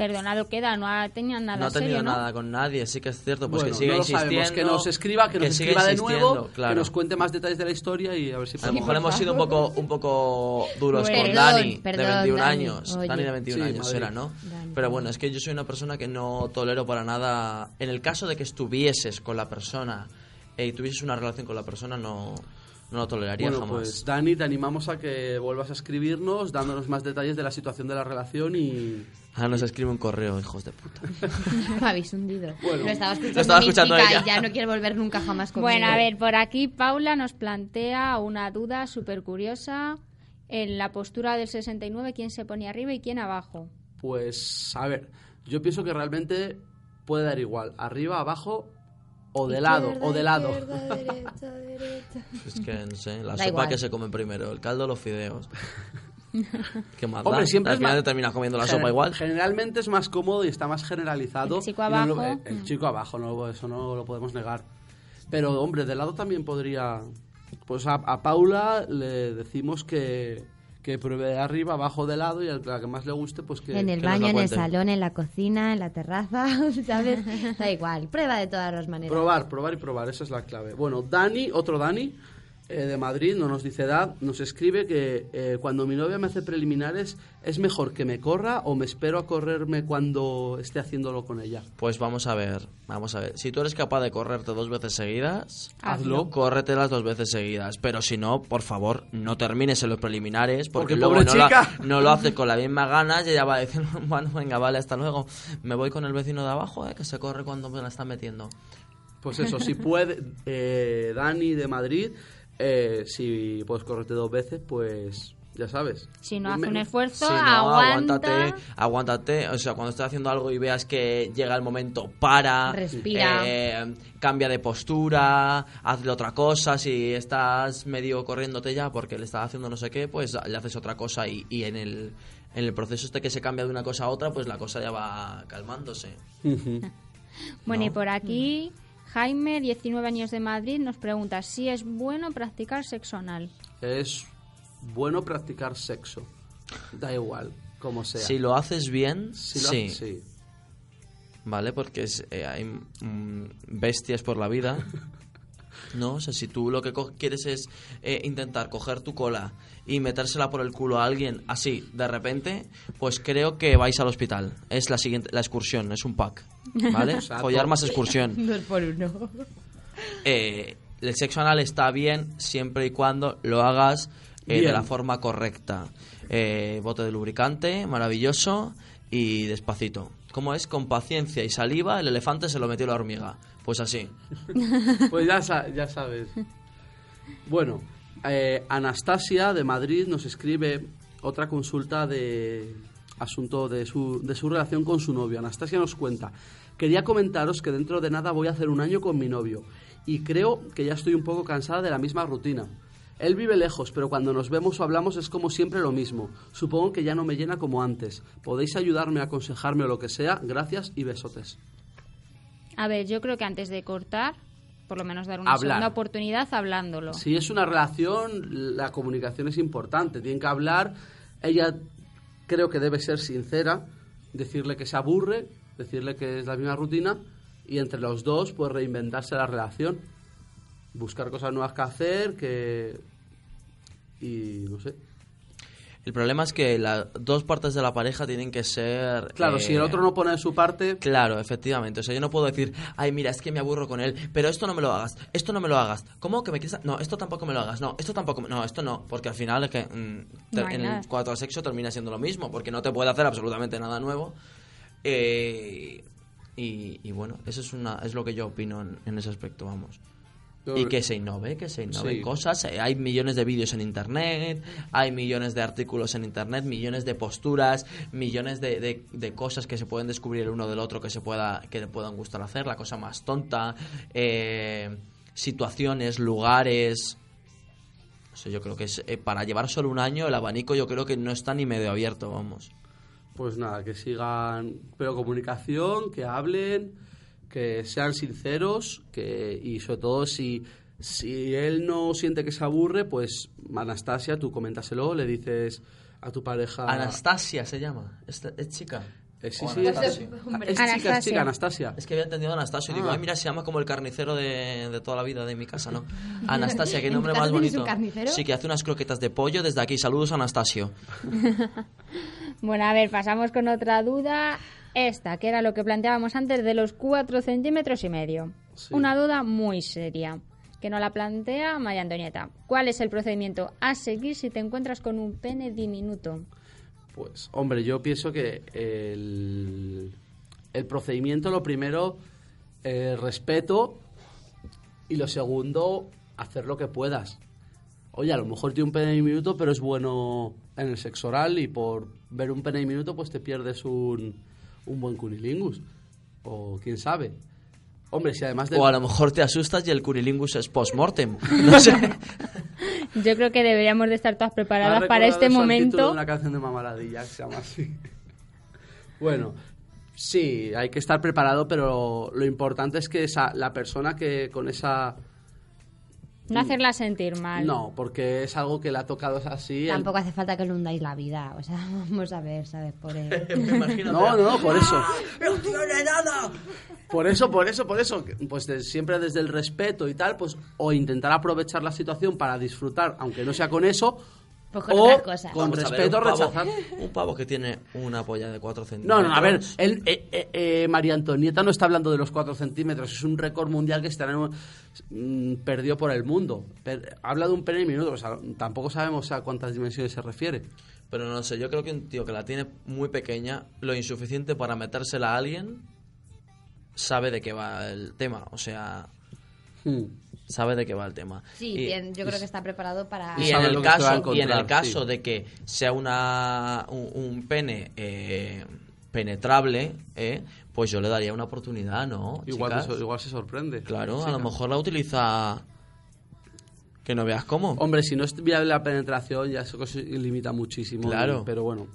Perdonado queda, no ha tenido nada no ha tenido serio, ¿no? nada con nadie. Sí que es cierto, pues bueno, que siga no insistiendo. sabemos. Que nos escriba, que nos siga escriba de nuevo, claro. que nos cuente más detalles de la historia y a ver si A lo mejor hemos sido un poco, un poco duros Bueno. con Perdón, Dani, perdón, de 21 Dani. años. Oye. Dani de 21 Sí, años era, ¿no? Dani, Pero bueno, es que yo soy una persona que no tolero para nada. En el caso de que estuvieses con la persona eh, y tuvieses una relación con la persona, no, no lo toleraría Bueno, jamás. pues Dani, te animamos a que vuelvas a escribirnos dándonos más detalles de la situación de la relación y... Ahora nos escribe un correo, hijos de puta. Me habéis hundido. Bueno. lo estaba escuchando, Lo estaba mi escuchando chica ella. y ya no quiere volver nunca jamás conmigo. Bueno, a ver, por aquí Paula nos plantea una duda súper curiosa. En la postura del 69, ¿quién se pone arriba y quién abajo? Pues, a ver, yo pienso que realmente puede dar igual, arriba, abajo o de lado, o de lado. Es que no sé, la Da sopa igual. que se come primero, el caldo o los fideos. ¿Qué más Hombre, da? siempre Al es final más- te terminas comiendo la sopa igual. Generalmente es más cómodo y está más generalizado. El chico y no lo- abajo, el, chico abajo, no, eso no lo podemos negar. Pero, hombre, de lado también podría... Pues a, a Paula le decimos que, que pruebe de arriba, abajo, de lado y a la que más le guste, pues que... En el que nos baño, la en el salón, en la cocina, en la terraza, ¿sabes? Da igual, prueba de todas las maneras. Probar, probar y probar, esa es la clave. Bueno, Dani, otro Dani, eh, de Madrid, no nos dice edad, nos escribe que eh, cuando mi novia me hace preliminares, ¿es mejor que me corra o me espero a correrme cuando esté haciéndolo con ella? Pues vamos a ver, vamos a ver. Si tú eres capaz de correrte dos veces seguidas, Hazlo. córrete las dos veces seguidas. Pero si no, por favor, no termines en los preliminares porque, Porque, luego pobre no, la- no lo haces con las mismas ganas y ella va a decir, bueno, venga, vale, hasta luego. Me voy con el vecino de abajo, eh, que se corre cuando me la está metiendo. Pues eso, si puede, eh, Dani de Madrid, eh, si puedes correrte dos veces, pues ya sabes. Si no hace un esfuerzo, Si no, aguanta. aguántate, aguántate. O sea, cuando estés haciendo algo y veas que llega el momento, para. Respira. eh, cambia de postura, hazle otra cosa. Si estás medio corriéndote ya porque le estás haciendo no sé qué, pues le haces otra cosa y, y en el. En el proceso este que se cambia de una cosa a otra, pues la cosa ya va calmándose. Bueno, y por aquí Jaime, 19 años de Madrid, nos pregunta si es bueno practicar sexo anal. es bueno practicar sexo. Da igual, como sea. Si lo haces bien, Si lo- sí. sí. ¿vale? Porque es- eh, hay mm, bestias por la vida. ¿No? O sea, si tú lo que quieres es eh, intentar coger tu cola y metérsela por el culo a alguien así, de repente, pues creo que vais al hospital. Es la siguiente, la excursión, es un pack. ¿Vale? Exacto. Follar más excursión. Dos por uno. Eh, el sexo anal está bien siempre y cuando lo hagas eh, de la forma correcta. Eh, bote de lubricante, maravilloso y despacito. ¿Cómo es? Con paciencia y saliva, el elefante se lo metió la hormiga. Pues así. Pues ya, sa- ya sabes. Bueno, eh, Anastasia de Madrid nos escribe otra consulta de asunto de su, de su relación con su novio. Anastasia nos cuenta, quería comentaros que dentro de nada voy a hacer un año con mi novio y creo que ya estoy un poco cansada de la misma rutina. Él vive lejos, pero cuando nos vemos o hablamos es como siempre lo mismo. Supongo que ya no me llena como antes. ¿Podéis ayudarme, aconsejarme o lo que sea? Gracias y besotes. A ver, yo creo que antes de cortar, por lo menos dar una Hablar. segunda oportunidad hablándolo. Si es una relación, la comunicación es importante. Tienen que hablar. Ella creo que debe ser sincera, decirle que se aburre, decirle que es la misma rutina y entre los dos pues reinventarse la relación, buscar cosas nuevas que hacer, que y no sé. El problema es que las dos partes de la pareja tienen que ser... Claro, eh, si el otro no pone de su parte, Claro, efectivamente. O sea, yo no puedo decir, ay, mira, es que me aburro con él, pero esto no me lo hagas, esto no me lo hagas. ¿Cómo que me quieres.? No, esto tampoco me lo hagas, no, esto tampoco. me- No, esto no, porque al final es que mm, No en nada. el cuanto al sexo termina siendo lo mismo, porque no te puede hacer absolutamente nada nuevo. Eh, y, y bueno, eso es, una, es lo que yo opino en, en ese aspecto, vamos. Y que se innove, que se innoven Sí. cosas. Eh, Hay millones de vídeos en internet, hay millones de artículos en internet, millones de posturas, millones de, de- de cosas que se pueden descubrir el uno del otro que se pueda que le puedan gustar hacer, la cosa más tonta, eh, situaciones, lugares. Sé, yo creo que es, eh, para llevar solo un año el abanico yo creo que no está ni medio abierto, vamos. pues nada, que sigan, pero comunicación, que hablen, que sean sinceros, que y sobre todo si si él no siente que se aburre, pues Anastasia, tú coméntaselo, le dices a tu pareja Anastasia se llama, es, es chica. Eh, sí, O sí, es, Anastasia. Ah, es chica, es Anastasia. chica, Anastasia. Es que había entendido Anastasio y digo, Ah. ay, mira, se llama como el carnicero de, de toda la vida de mi casa, ¿no? Anastasia, qué ¿En tu nombre más bonito. un carnicero? Sí, que hace unas croquetas de pollo desde aquí. Saludos, Anastasio. Bueno, a ver, pasamos con otra duda. Esta, que era lo que planteábamos antes de los 4 centímetros y medio. Sí. Una duda muy seria, que nos la plantea María Antonieta. ¿Cuál es el procedimiento a seguir si te encuentras con un pene diminuto? Pues, hombre, yo pienso que el, el procedimiento, lo primero, eh, respeto y lo segundo, hacer lo que puedas. Oye, a lo mejor tiene un pene diminuto, pero es bueno en el sexo oral y por ver un pene diminuto pues te pierdes un, un buen cunilingus. O quién sabe. Hombre, si además de... O a lo mejor te asustas y el curilingus es post-mortem. No sé. Yo creo que deberíamos de estar todas preparadas para este eso momento. de una canción de Mamaladilla que se llama así. bueno, sí, hay que estar preparado, pero lo importante es que esa, la persona que con esa... No hacerla sentir mal. No, porque es algo que le ha tocado así. el- Tampoco hace falta que le hundáis la vida. O sea, vamos a ver, ¿sabes? Por el... Me imagino. No, no, no, por eso. ¡No tiene nada! Por eso, por eso, por eso. Pues de- siempre desde el respeto y tal, pues o intentar aprovechar la situación para disfrutar, aunque no sea con eso, Pues con o otras cosas. con Vamos a ver, respeto un pavo- rechazar. Un pavo que tiene una polla de 4 No, centímetros. no, a ver, él, eh, eh, eh, María Antonieta no está hablando de los 4 centímetros, es un récord mundial que un- mm, perdió por el mundo. Per- habla de un pene minuto, o sea, tampoco sabemos a cuántas dimensiones se refiere. Pero no sé, yo creo que un tío que la tiene muy pequeña, lo insuficiente para metérsela a alguien, sabe de qué va el tema. O sea, Hmm. Sabe de qué va el tema. Sí, Y- bien, yo creo que está preparado para... Y Y en, el caso, y en el caso sí. de que sea una, un, un pene eh, penetrable, eh, pues yo le daría una oportunidad, ¿no? Igual, igual se sorprende. Claro, Sí, a lo mejor la utiliza... Que no veas cómo. Hombre, si no es viable la penetración, ya eso se limita muchísimo. Claro. Pero bueno,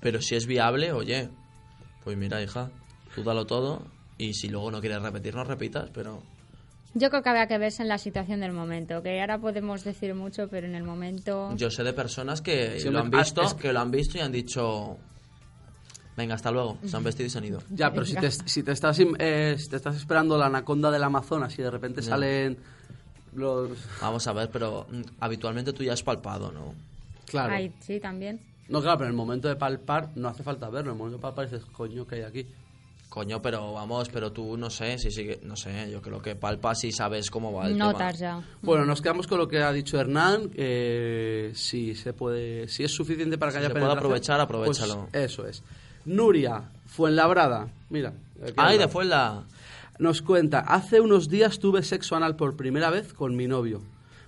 Pero si es viable, oye, pues mira, hija, tú dalo todo y si luego no quieres repetir, no repitas, pero... Yo creo que había que verse en la situación del momento, que ahora podemos decir mucho, pero en el momento... Yo sé de personas que Sí, lo han visto, ah, es- que lo han visto y han dicho... Venga, hasta luego. Se han vestido y se han ido. ya, pero si te, si te estás im- eh, si te estás esperando la anaconda del Amazonas y de repente Ya. salen los... Vamos a ver, pero mm, habitualmente tú ya has palpado, ¿no? Claro. Ay, sí, también. No, claro, pero en el momento de palpar no hace falta verlo. En el momento de palpar dices, coño, que hay aquí? Coño, pero vamos, pero tú no sé, si sigue, no sé, yo creo que palpas y sabes cómo va el Notas tema. ya. Bueno, nos quedamos con lo que ha dicho Hernán. eh, si se puede, si es suficiente para que Si haya se puede penetración, aprovechar, aprovechalo. pues eso es. Nuria Fuenlabrada, mira. Ay, de. Fuenla. Nos cuenta, hace unos días tuve sexo anal por primera vez con mi novio.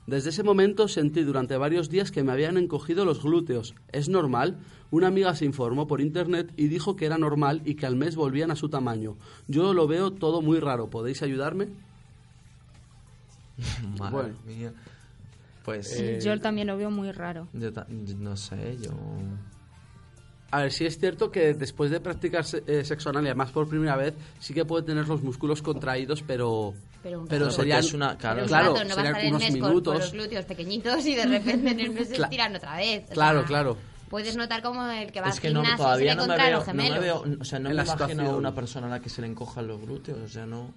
Desde ese momento sentí durante varios días que me habían encogido los glúteos. ¿Es normal? Una amiga se informó por internet y dijo que era normal y que al mes volvían a su tamaño. Yo lo veo todo muy raro. ¿Podéis ayudarme? Madre Bueno. mía. Pues Eh, Yo también lo veo muy raro. yo ta- no sé, yo... A ver, sí es cierto que después de practicar eh, sexo anal y además por primera vez, sí que puede tener los músculos contraídos, pero... Pero un pero rato. Porque serían- es una... Claro, Pero un claro, rato, no va a serían unos mes con- Con, minutos. los glúteos pequeñitos y de repente en el mes se estiran otra vez. Claro, sea, claro. Puedes notar como el que va es al que no, todavía se le no me, contraen veo, los no me veo... O sea, no En me la imagino a situación. una persona a la que se le encojan los glúteos. O sea, no...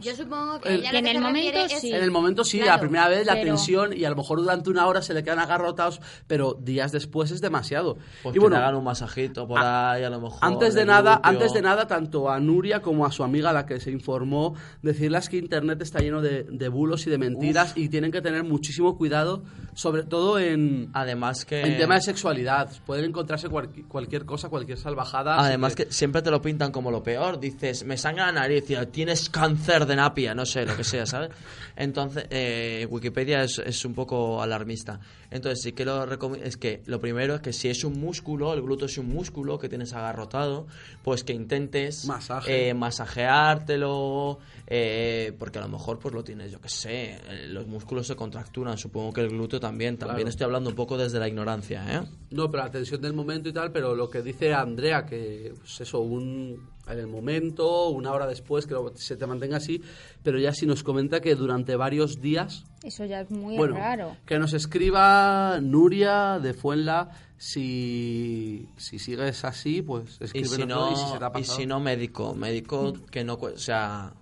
Yo supongo que El- Que en que el momento es- sí. En el momento sí, Claro, la primera vez la pero- tensión y a lo mejor durante una hora se le quedan agarrotados, pero días después es demasiado. Pues y que bueno, hagan un masajito por a- ahí, a lo mejor... antes de nada, glúteo. antes de nada, tanto a Nuria como a su amiga, la que se informó, decirles que internet está lleno de, de bulos y de mentiras y tienen que tener muchísimo cuidado, sobre todo en, Además que... en tema de sexualidad. Pueden encontrarse cualqui- cualquier cosa, cualquier salvajada. Además que siempre te lo pintan como lo peor. Dices, me sangra la nariz, tienes cáncer de napia, no sé, lo que sea, ¿sabes? Entonces, eh, Wikipedia es, es un poco alarmista. Entonces, sí que lo recomiendo, es que lo primero es que si es un músculo, el glúteo es un músculo que tienes agarrotado, pues que intentes Masaje. eh, masajeártelo, eh, porque a lo mejor pues lo tienes, yo que sé, eh, los músculos se contracturan, supongo que el glúteo también. También Claro. estoy hablando un poco desde la ignorancia, ¿eh? No, pero la tensión del momento y tal, pero lo que dice Andrea, que pues eso, un, en el momento, una hora después, que se te mantenga así, pero ya si nos comenta que durante varios días, Eso ya es muy bueno, raro. que nos escriba Nuria de Fuenla, si, si sigues así, pues y escríbenos si no, y si se te ha y si no médico médico que no o sea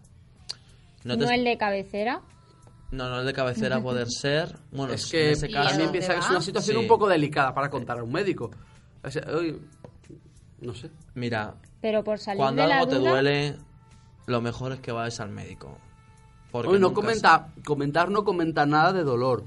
no, No, te- el de cabecera. no no el de cabecera poder ser bueno es en que ese ¿Y a caso mí dónde piensa que es una situación Sí. un poco delicada para contar a un médico. O sea, oye, no sé. mira Pero por salir cuando de la algo te duda, duele lo mejor es que vayas al médico porque Oye, no nunca comenta, comentar no comenta nada de dolor.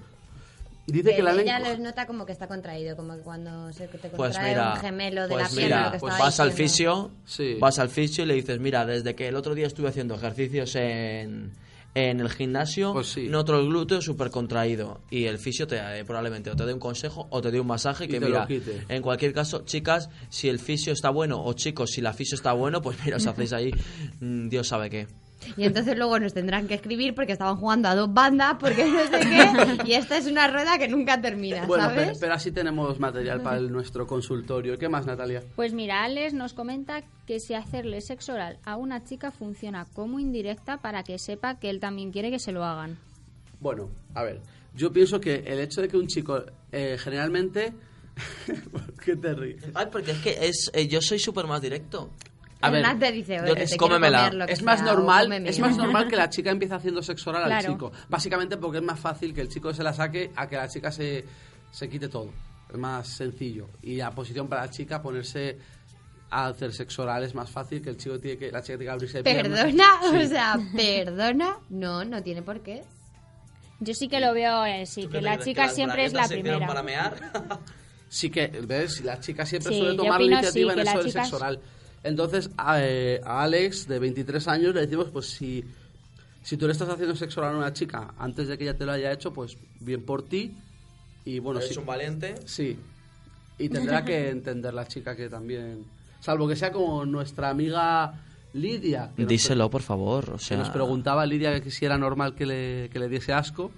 Dice que la Pero ella lengua... los nota como que está contraído, como que cuando se te pues contrae mira, un gemelo de pues la pierna, mira, lo que pues vas al diciendo. fisio, Sí. vas al fisio y le dices, mira, desde que el otro día estuve haciendo ejercicios en, en el gimnasio, Pues sí. noto el glúteo súper contraído. Y el fisio te eh, probablemente o te dé un consejo o te dé un masaje Y que mira, en cualquier caso, chicas, si el fisio está bueno o chicos, si la fisio está bueno, pues mira, os hacéis ahí, mm, Dios sabe qué. Y entonces luego nos tendrán que escribir porque estaban jugando a dos bandas, porque no sé qué. Y esta es una rueda que nunca termina, Bueno, pero, ¿sabes? pero así tenemos material para el- nuestro consultorio. ¿Qué más, Natalia? Pues mira, Alex nos comenta que si hacerle sexo oral a una chica funciona como indirecta para que sepa que él también quiere que se lo hagan. Bueno, a ver, yo pienso que el hecho de que un chico eh, generalmente... ¿Por qué te ríes? Ay, porque es que es, eh, yo soy súper más directo. A ver, Hernán te dice, yo- oye, te quiero cómemela. comer lo que Es más sea, normal, es más normal que la chica empiece haciendo sexo oral al chico. Básicamente porque es más fácil que el chico se la saque a que la chica se, se quite todo. Es más sencillo. Y la posición para la chica ponerse a hacer sexo oral es más fácil que el chico tiene que la chica tiene que abrirse de piernas. Perdona, Sí. o sea, perdona. No, no tiene por qué. Yo sí que lo veo así, ¿Tú que la chica siempre es la primera. para mear? Sí que, ¿ves? La chica siempre Sí, suele tomar la iniciativa sí, en eso del sexo es- oral. Entonces, a, eh, a Alex, de 23 años, le decimos, pues si, si tú le estás haciendo sexo a una chica antes de que ella te lo haya hecho, pues bien por ti. Y bueno, Eres sí, un valiente. sí. Y tendrá que entender la chica que también... Salvo que sea como nuestra amiga Lidia. nos Díselo, por favor. O que sea, nos preguntaba Lidia que si era normal que le, que le diese asco,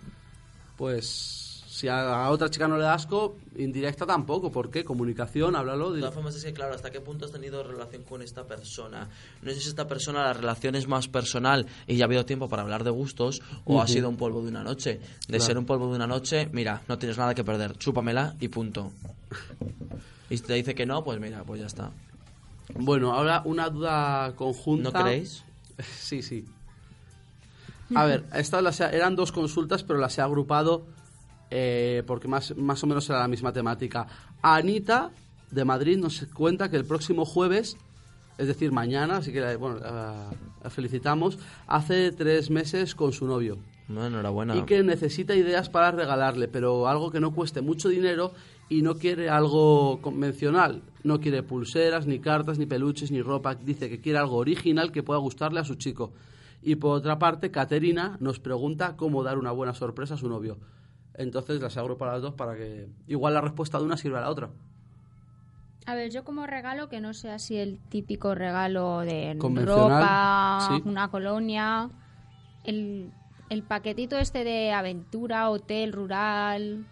pues si a, a otra chica no le da asco, indirecta tampoco. ¿Por qué? Comunicación, háblalo. De todas formas es que, claro, ¿hasta qué punto has tenido relación con esta persona? No sé si esta persona, la relación es más personal y ya ha habido tiempo para hablar de gustos o ha sido un polvo de una noche. De ser un polvo de una noche, mira, no tienes nada que perder, chúpamela y punto. Y si te dice que no, pues mira, pues ya está. Bueno, ahora una duda conjunta. ¿No creéis? Sí, sí. A ver, estas las he- eran dos consultas, pero las he agrupado eh, porque más, más o menos era la misma temática. Anita, de Madrid, nos cuenta que el próximo jueves, es decir, mañana, así que bueno, la- la felicitamos, hace tres meses con su novio. No, enhorabuena. Y que necesita ideas para regalarle, pero algo que no cueste mucho dinero y no quiere algo convencional. No quiere pulseras, ni cartas, ni peluches, ni ropa. Dice que quiere algo original que pueda gustarle a su chico. Y por otra parte, Caterina nos pregunta cómo dar una buena sorpresa a su novio. Entonces las agrupo a las dos para que igual la respuesta de una sirve a la otra. A ver, yo como regalo que no sea así el típico regalo de ropa, sí. una colonia, el, el paquetito este de aventura, hotel rural.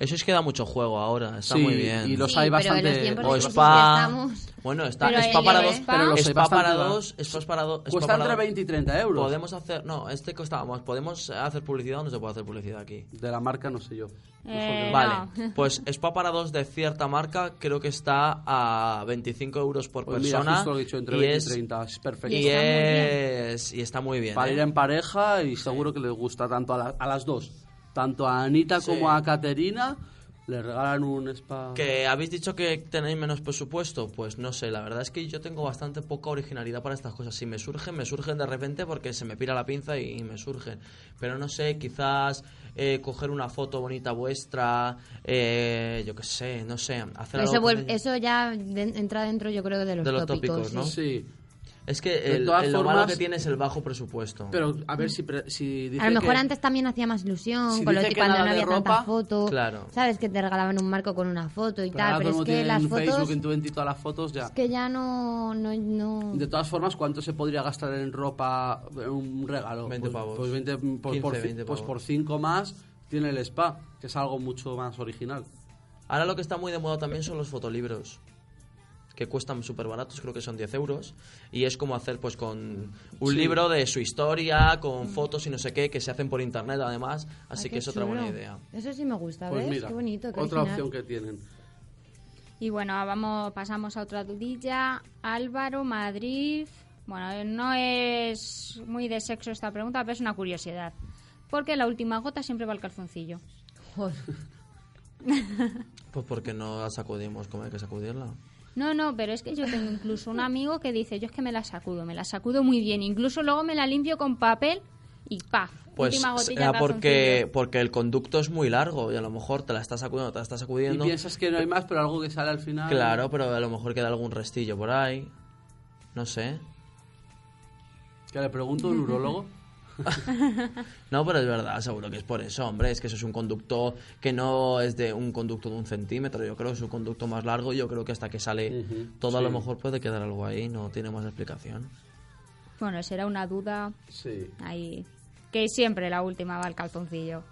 Eso es que da mucho juego ahora, está Sí, muy bien. y los Sí, hay los bastante... o spa. estamos- Bueno, está Pero spa para dos, spa- Pero los spa para dos, spa para dos, spa Cuesta para entre dos. 20 y 30 euros. Podemos hacer, no, este costaba más. Podemos hacer publicidad o no se puede hacer publicidad aquí. De la marca no sé yo. Eh, Vale, no. pues spa para dos de cierta marca creo que está a 25 euros por Pues mira, persona justo lo he dicho, entre y 20 es y 30. Es perfecto. y es y está muy bien. Para ¿eh? ir en pareja y seguro que les gusta tanto a, la- a las dos. Tanto a Anita Sí. como a Caterina le regalan un spa. Que habéis dicho que tenéis menos presupuesto, pues no sé, la verdad es que yo tengo bastante poca originalidad para estas cosas. Si me surgen, me surgen de repente porque se me pira la pinza y, me surgen. Pero no sé, quizás eh, coger una foto bonita vuestra, eh, yo qué sé, no sé, hacer algo Eso, vuelve- ella. eso ya de- entra dentro, yo creo, de los, De los tópicos. tópicos, ¿no? sí. Es que De el, todas el- lo malo formas- que tiene es el bajo presupuesto. Pero a ver si, pre- si dice A lo mejor que- antes también hacía más ilusión, Si con lo que cuando no había tanta ropa, foto. claro. Sabes que te regalaban un marco con una foto y Pero ahora tal, pero como es que las en fotos Facebook, en Twenty, todas las fotos ya. es que ya no, no, no- De todas formas, ¿cuánto se podría gastar en ropa, en un regalo? 20 pues, pavos. Pues, 20, pues 15, por, ci- 20 pues pavos. por 5 más tiene el spa, que es algo mucho más original. Ahora lo que está muy de moda también son los fotolibros que cuestan súper baratos, creo que son 10 euros, y es como hacer pues con un Sí. libro de su historia, con fotos y no sé qué, que se hacen por internet además, así Ay, que es otra buena idea. Eso sí me gusta, Pues ¿ves? mira, qué bonito, qué otra original. opción que tienen. Y bueno, vamos, pasamos a otra dudilla. Álvaro, Madrid. Bueno, no es muy de sexo esta pregunta, pero es una curiosidad. Porque la última gota siempre va al calzoncillo. Joder. Pues porque no la sacudimos como hay que sacudirla. No, no, pero es que yo tengo incluso un amigo que dice, yo es que me la sacudo, me la sacudo muy bien. Incluso luego me la limpio con papel y ¡paf! Pues al porque, porque el conducto es muy largo y a lo mejor te la estás sacudiendo, te la estás Y sacudiendo. piensas que no hay más, pero algo que sale al final. Claro, pero a lo mejor queda algún restillo por ahí. No sé. Que le pregunto a un urólogo. No, pero es verdad, seguro que es por eso, hombre. Es que eso es un conducto que no es de un conducto de un centímetro. Yo creo que es un conducto más largo. y Yo creo que hasta que sale todo, a lo mejor puede quedar algo ahí. No tiene más explicación. Bueno, será una duda Sí. ahí. Que siempre la última va al calzoncillo.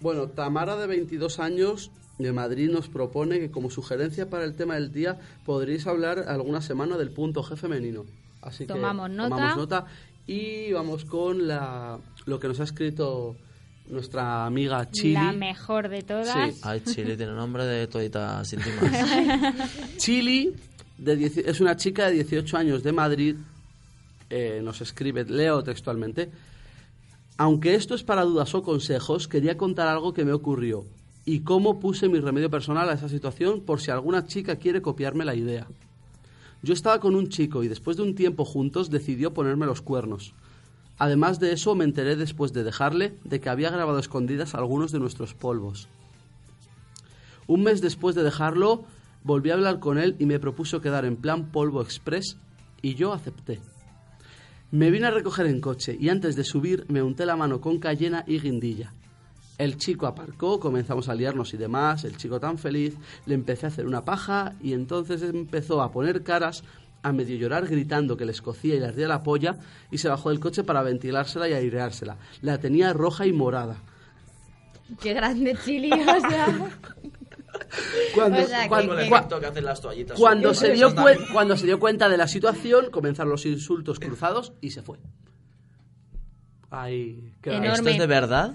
Bueno, Tamara, de 22 años, de Madrid, nos propone que como sugerencia para el tema del día podréis hablar alguna semana del punto G femenino. Así que Tomamos nota. tomamos nota y vamos con la, lo que nos ha escrito nuestra amiga Chili. La mejor de todas. Sí. Ay, Chile tiene nombre de toditas íntimas. Chili de dieci- es una chica de 18 años de Madrid. eh, nos escribe, leo textualmente. Aunque esto es para dudas o consejos, quería contar algo que me ocurrió y cómo puse mi remedio personal a esa situación por si alguna chica quiere copiarme la idea. Yo estaba con un chico y después de un tiempo juntos decidió ponerme los cuernos. Además de eso, me enteré después de dejarle de que había grabado escondidas algunos de nuestros polvos. Un mes después de dejarlo, volví a hablar con él y me propuso quedar en plan polvo express y yo acepté. Me vine a recoger en coche y antes de subir me unté la mano con cayena y guindilla. El chico aparcó, comenzamos a liarnos y demás, el chico tan feliz, le empecé a hacer una paja y entonces empezó a poner caras, a medio llorar gritando que le escocía y le ardía la polla y se bajó del coche para ventilársela y aireársela. La tenía roja y morada. Qué grande chili, o sea. Cuando, O sea, que- cuando- que- cua- que hacen las toallitas. cuando se, dio cuando se dio cuenta de la situación, comenzaron los insultos cruzados y se fue. Ay, qué. ¿Esto es de verdad?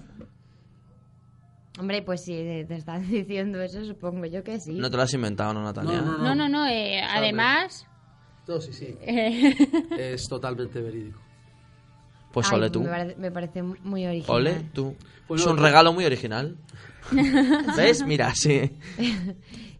Hombre, pues si te están diciendo eso, supongo yo que sí. No te lo has inventado, ¿no, Natalia? No, no, No, no, no. eh, además, No, sí, sí. eh, Es totalmente verídico. Pues Ay, ole tú. Me parece, me parece muy original. Ole tú. Bueno, es un regalo muy original. ¿Ves? Mira, sí.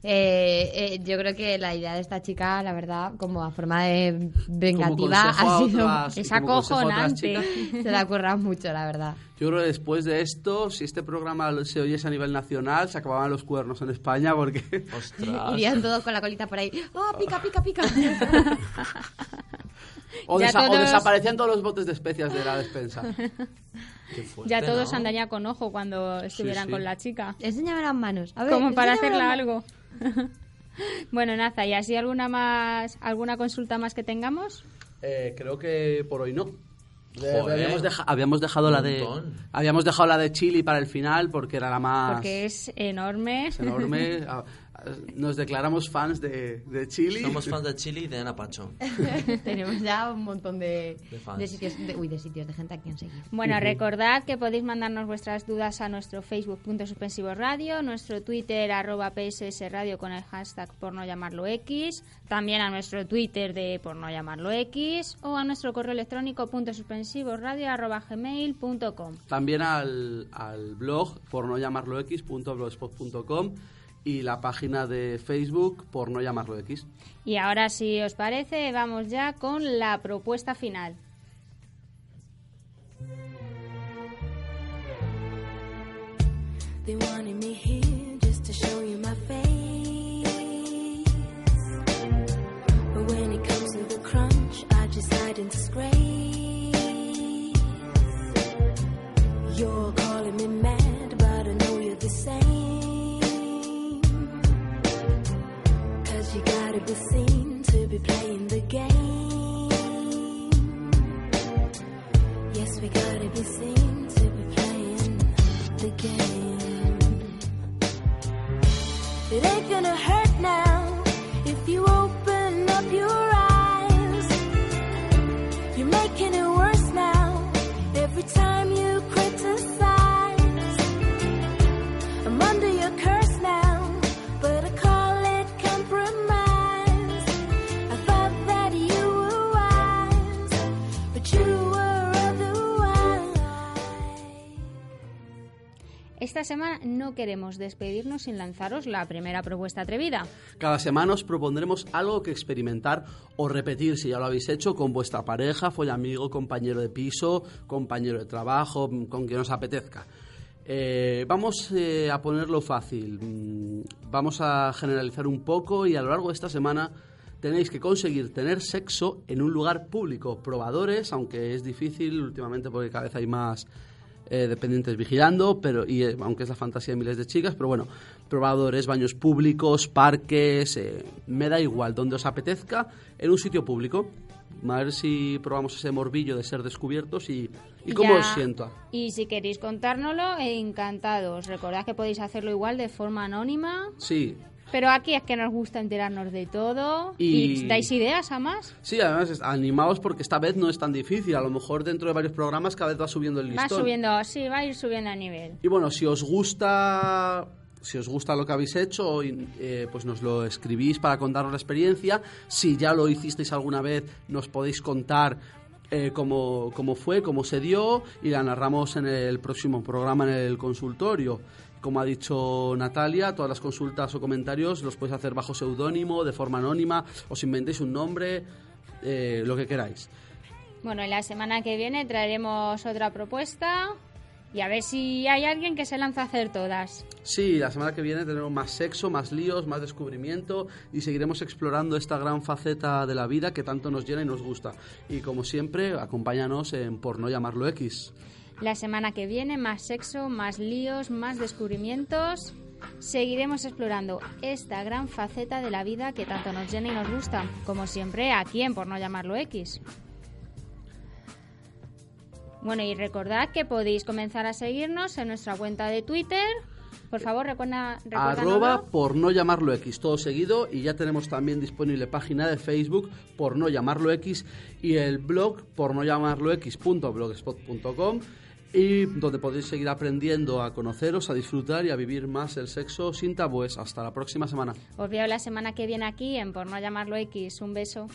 Eh, eh, yo creo que la idea de esta chica, la verdad, como a forma de vengativa, ha sido. otras- Es acojonante. Se la curran mucho, la verdad. Yo creo que después de esto, si este programa se oyese a nivel nacional, se acababan los cuernos en España porque... Ostras. Irían todos con la colita por ahí. ¡Oh, pica, pica, pica! O, desa- o desaparecían todos los botes de especias de la despensa. Fuerte, Ya todos ¿no? andarían con ojo cuando estuvieran sí. con la chica. Enséñame las manos. A ver, Como para hacerla algo. bueno, Naza, ¿y así alguna más, alguna consulta más que tengamos? Eh, creo que por hoy no. Eh, Joder. habíamos, deja- habíamos dejado la de habíamos dejado la de Chile para el final porque era la más Porque es enorme. es enorme. Nos declaramos fans de, de Chile. Somos fans de Chile y de Ana Pacho. Tenemos ya un montón de, De fans. de sitios, de, uy, de sitios de gente a quien seguir. Bueno, recordad que podéis mandarnos vuestras dudas a nuestro Facebook punto suspensivo radio, nuestro Twitter arroba PSS radio con el hashtag por no llamarlo X, también a nuestro Twitter de por no llamarlo X o a nuestro correo electrónico punto suspensivo radio arroba gmail punto com. También al, al blog por no llamarlo x.blogspot.com y la página de Facebook por no llamarlo x. Y ahora, si os parece, vamos ya con la propuesta final. They wanted me here just to show you my face. But when it comes to the crunch, I just hide and disgrace. You're calling me mad, To be playing the game. Yes, we gotta be seen to be playing the game. It ain't gonna hurt now if you open up your eyes. You're making it worse now every time Esta semana no queremos despedirnos sin lanzaros la primera propuesta atrevida. Cada semana os propondremos algo que experimentar o repetir si ya lo habéis hecho con vuestra pareja, amigo, compañero de piso, compañero de trabajo, con quien os apetezca. Eh, vamos eh, a ponerlo fácil, Mm, vamos a generalizar un poco y a lo largo de esta semana tenéis que conseguir tener sexo en un lugar público. Probadores, aunque es difícil últimamente porque cada vez hay más eh, dependientes vigilando, pero y eh, aunque es la fantasía de miles de chicas, pero bueno, probadores, baños públicos, parques, eh, me da igual, donde os apetezca, en un sitio público. A ver si probamos ese morbillo de ser descubiertos y, y cómo Ya- os sienta. Y si queréis contárnoslo, encantados. Recordad que podéis hacerlo igual de forma anónima. Sí, Pero aquí es que nos gusta enterarnos de todo. Y- ¿Y dais ideas a más? sí, además animaos porque esta vez no es tan difícil. A lo mejor dentro de varios programas cada vez va subiendo el Va listón. subiendo, sí, va a ir subiendo a nivel. Y bueno, si os gusta si os gusta lo que habéis hecho, eh, pues nos lo escribís para contaros la experiencia. Si ya lo hicisteis alguna vez, nos podéis contar eh, cómo, cómo fue, cómo se dio y la narramos en el próximo programa en el consultorio. Como ha dicho Natalia, todas las consultas o comentarios los podéis hacer bajo seudónimo, de forma anónima, os inventéis un nombre, eh, lo que queráis. Bueno, y la semana que viene traeremos otra propuesta y a ver si hay alguien que se lanza a hacer todas. Sí, la semana que viene tendremos más sexo, más líos, más descubrimiento y seguiremos explorando esta gran faceta de la vida que tanto nos llena y nos gusta. Y como siempre, acompáñanos en Por no llamarlo X. La semana que viene más sexo, más líos, más descubrimientos. Seguiremos explorando esta gran faceta de la vida que tanto nos llena y nos gusta, como siempre aquí en Por no llamarlo X. Bueno, y recordad que podéis comenzar a seguirnos en nuestra cuenta de Twitter. Por favor, recuerda, Arroba por no llamarlo X, todo seguido. Y ya tenemos también disponible página de Facebook por no llamarlo X y el blog por no llamarlo X.blogspot.com y donde podéis seguir aprendiendo a conoceros, a disfrutar y a vivir más el sexo sin tabúes. Hasta la próxima semana. Os veo la semana que viene aquí en Por no llamarlo X. Un beso.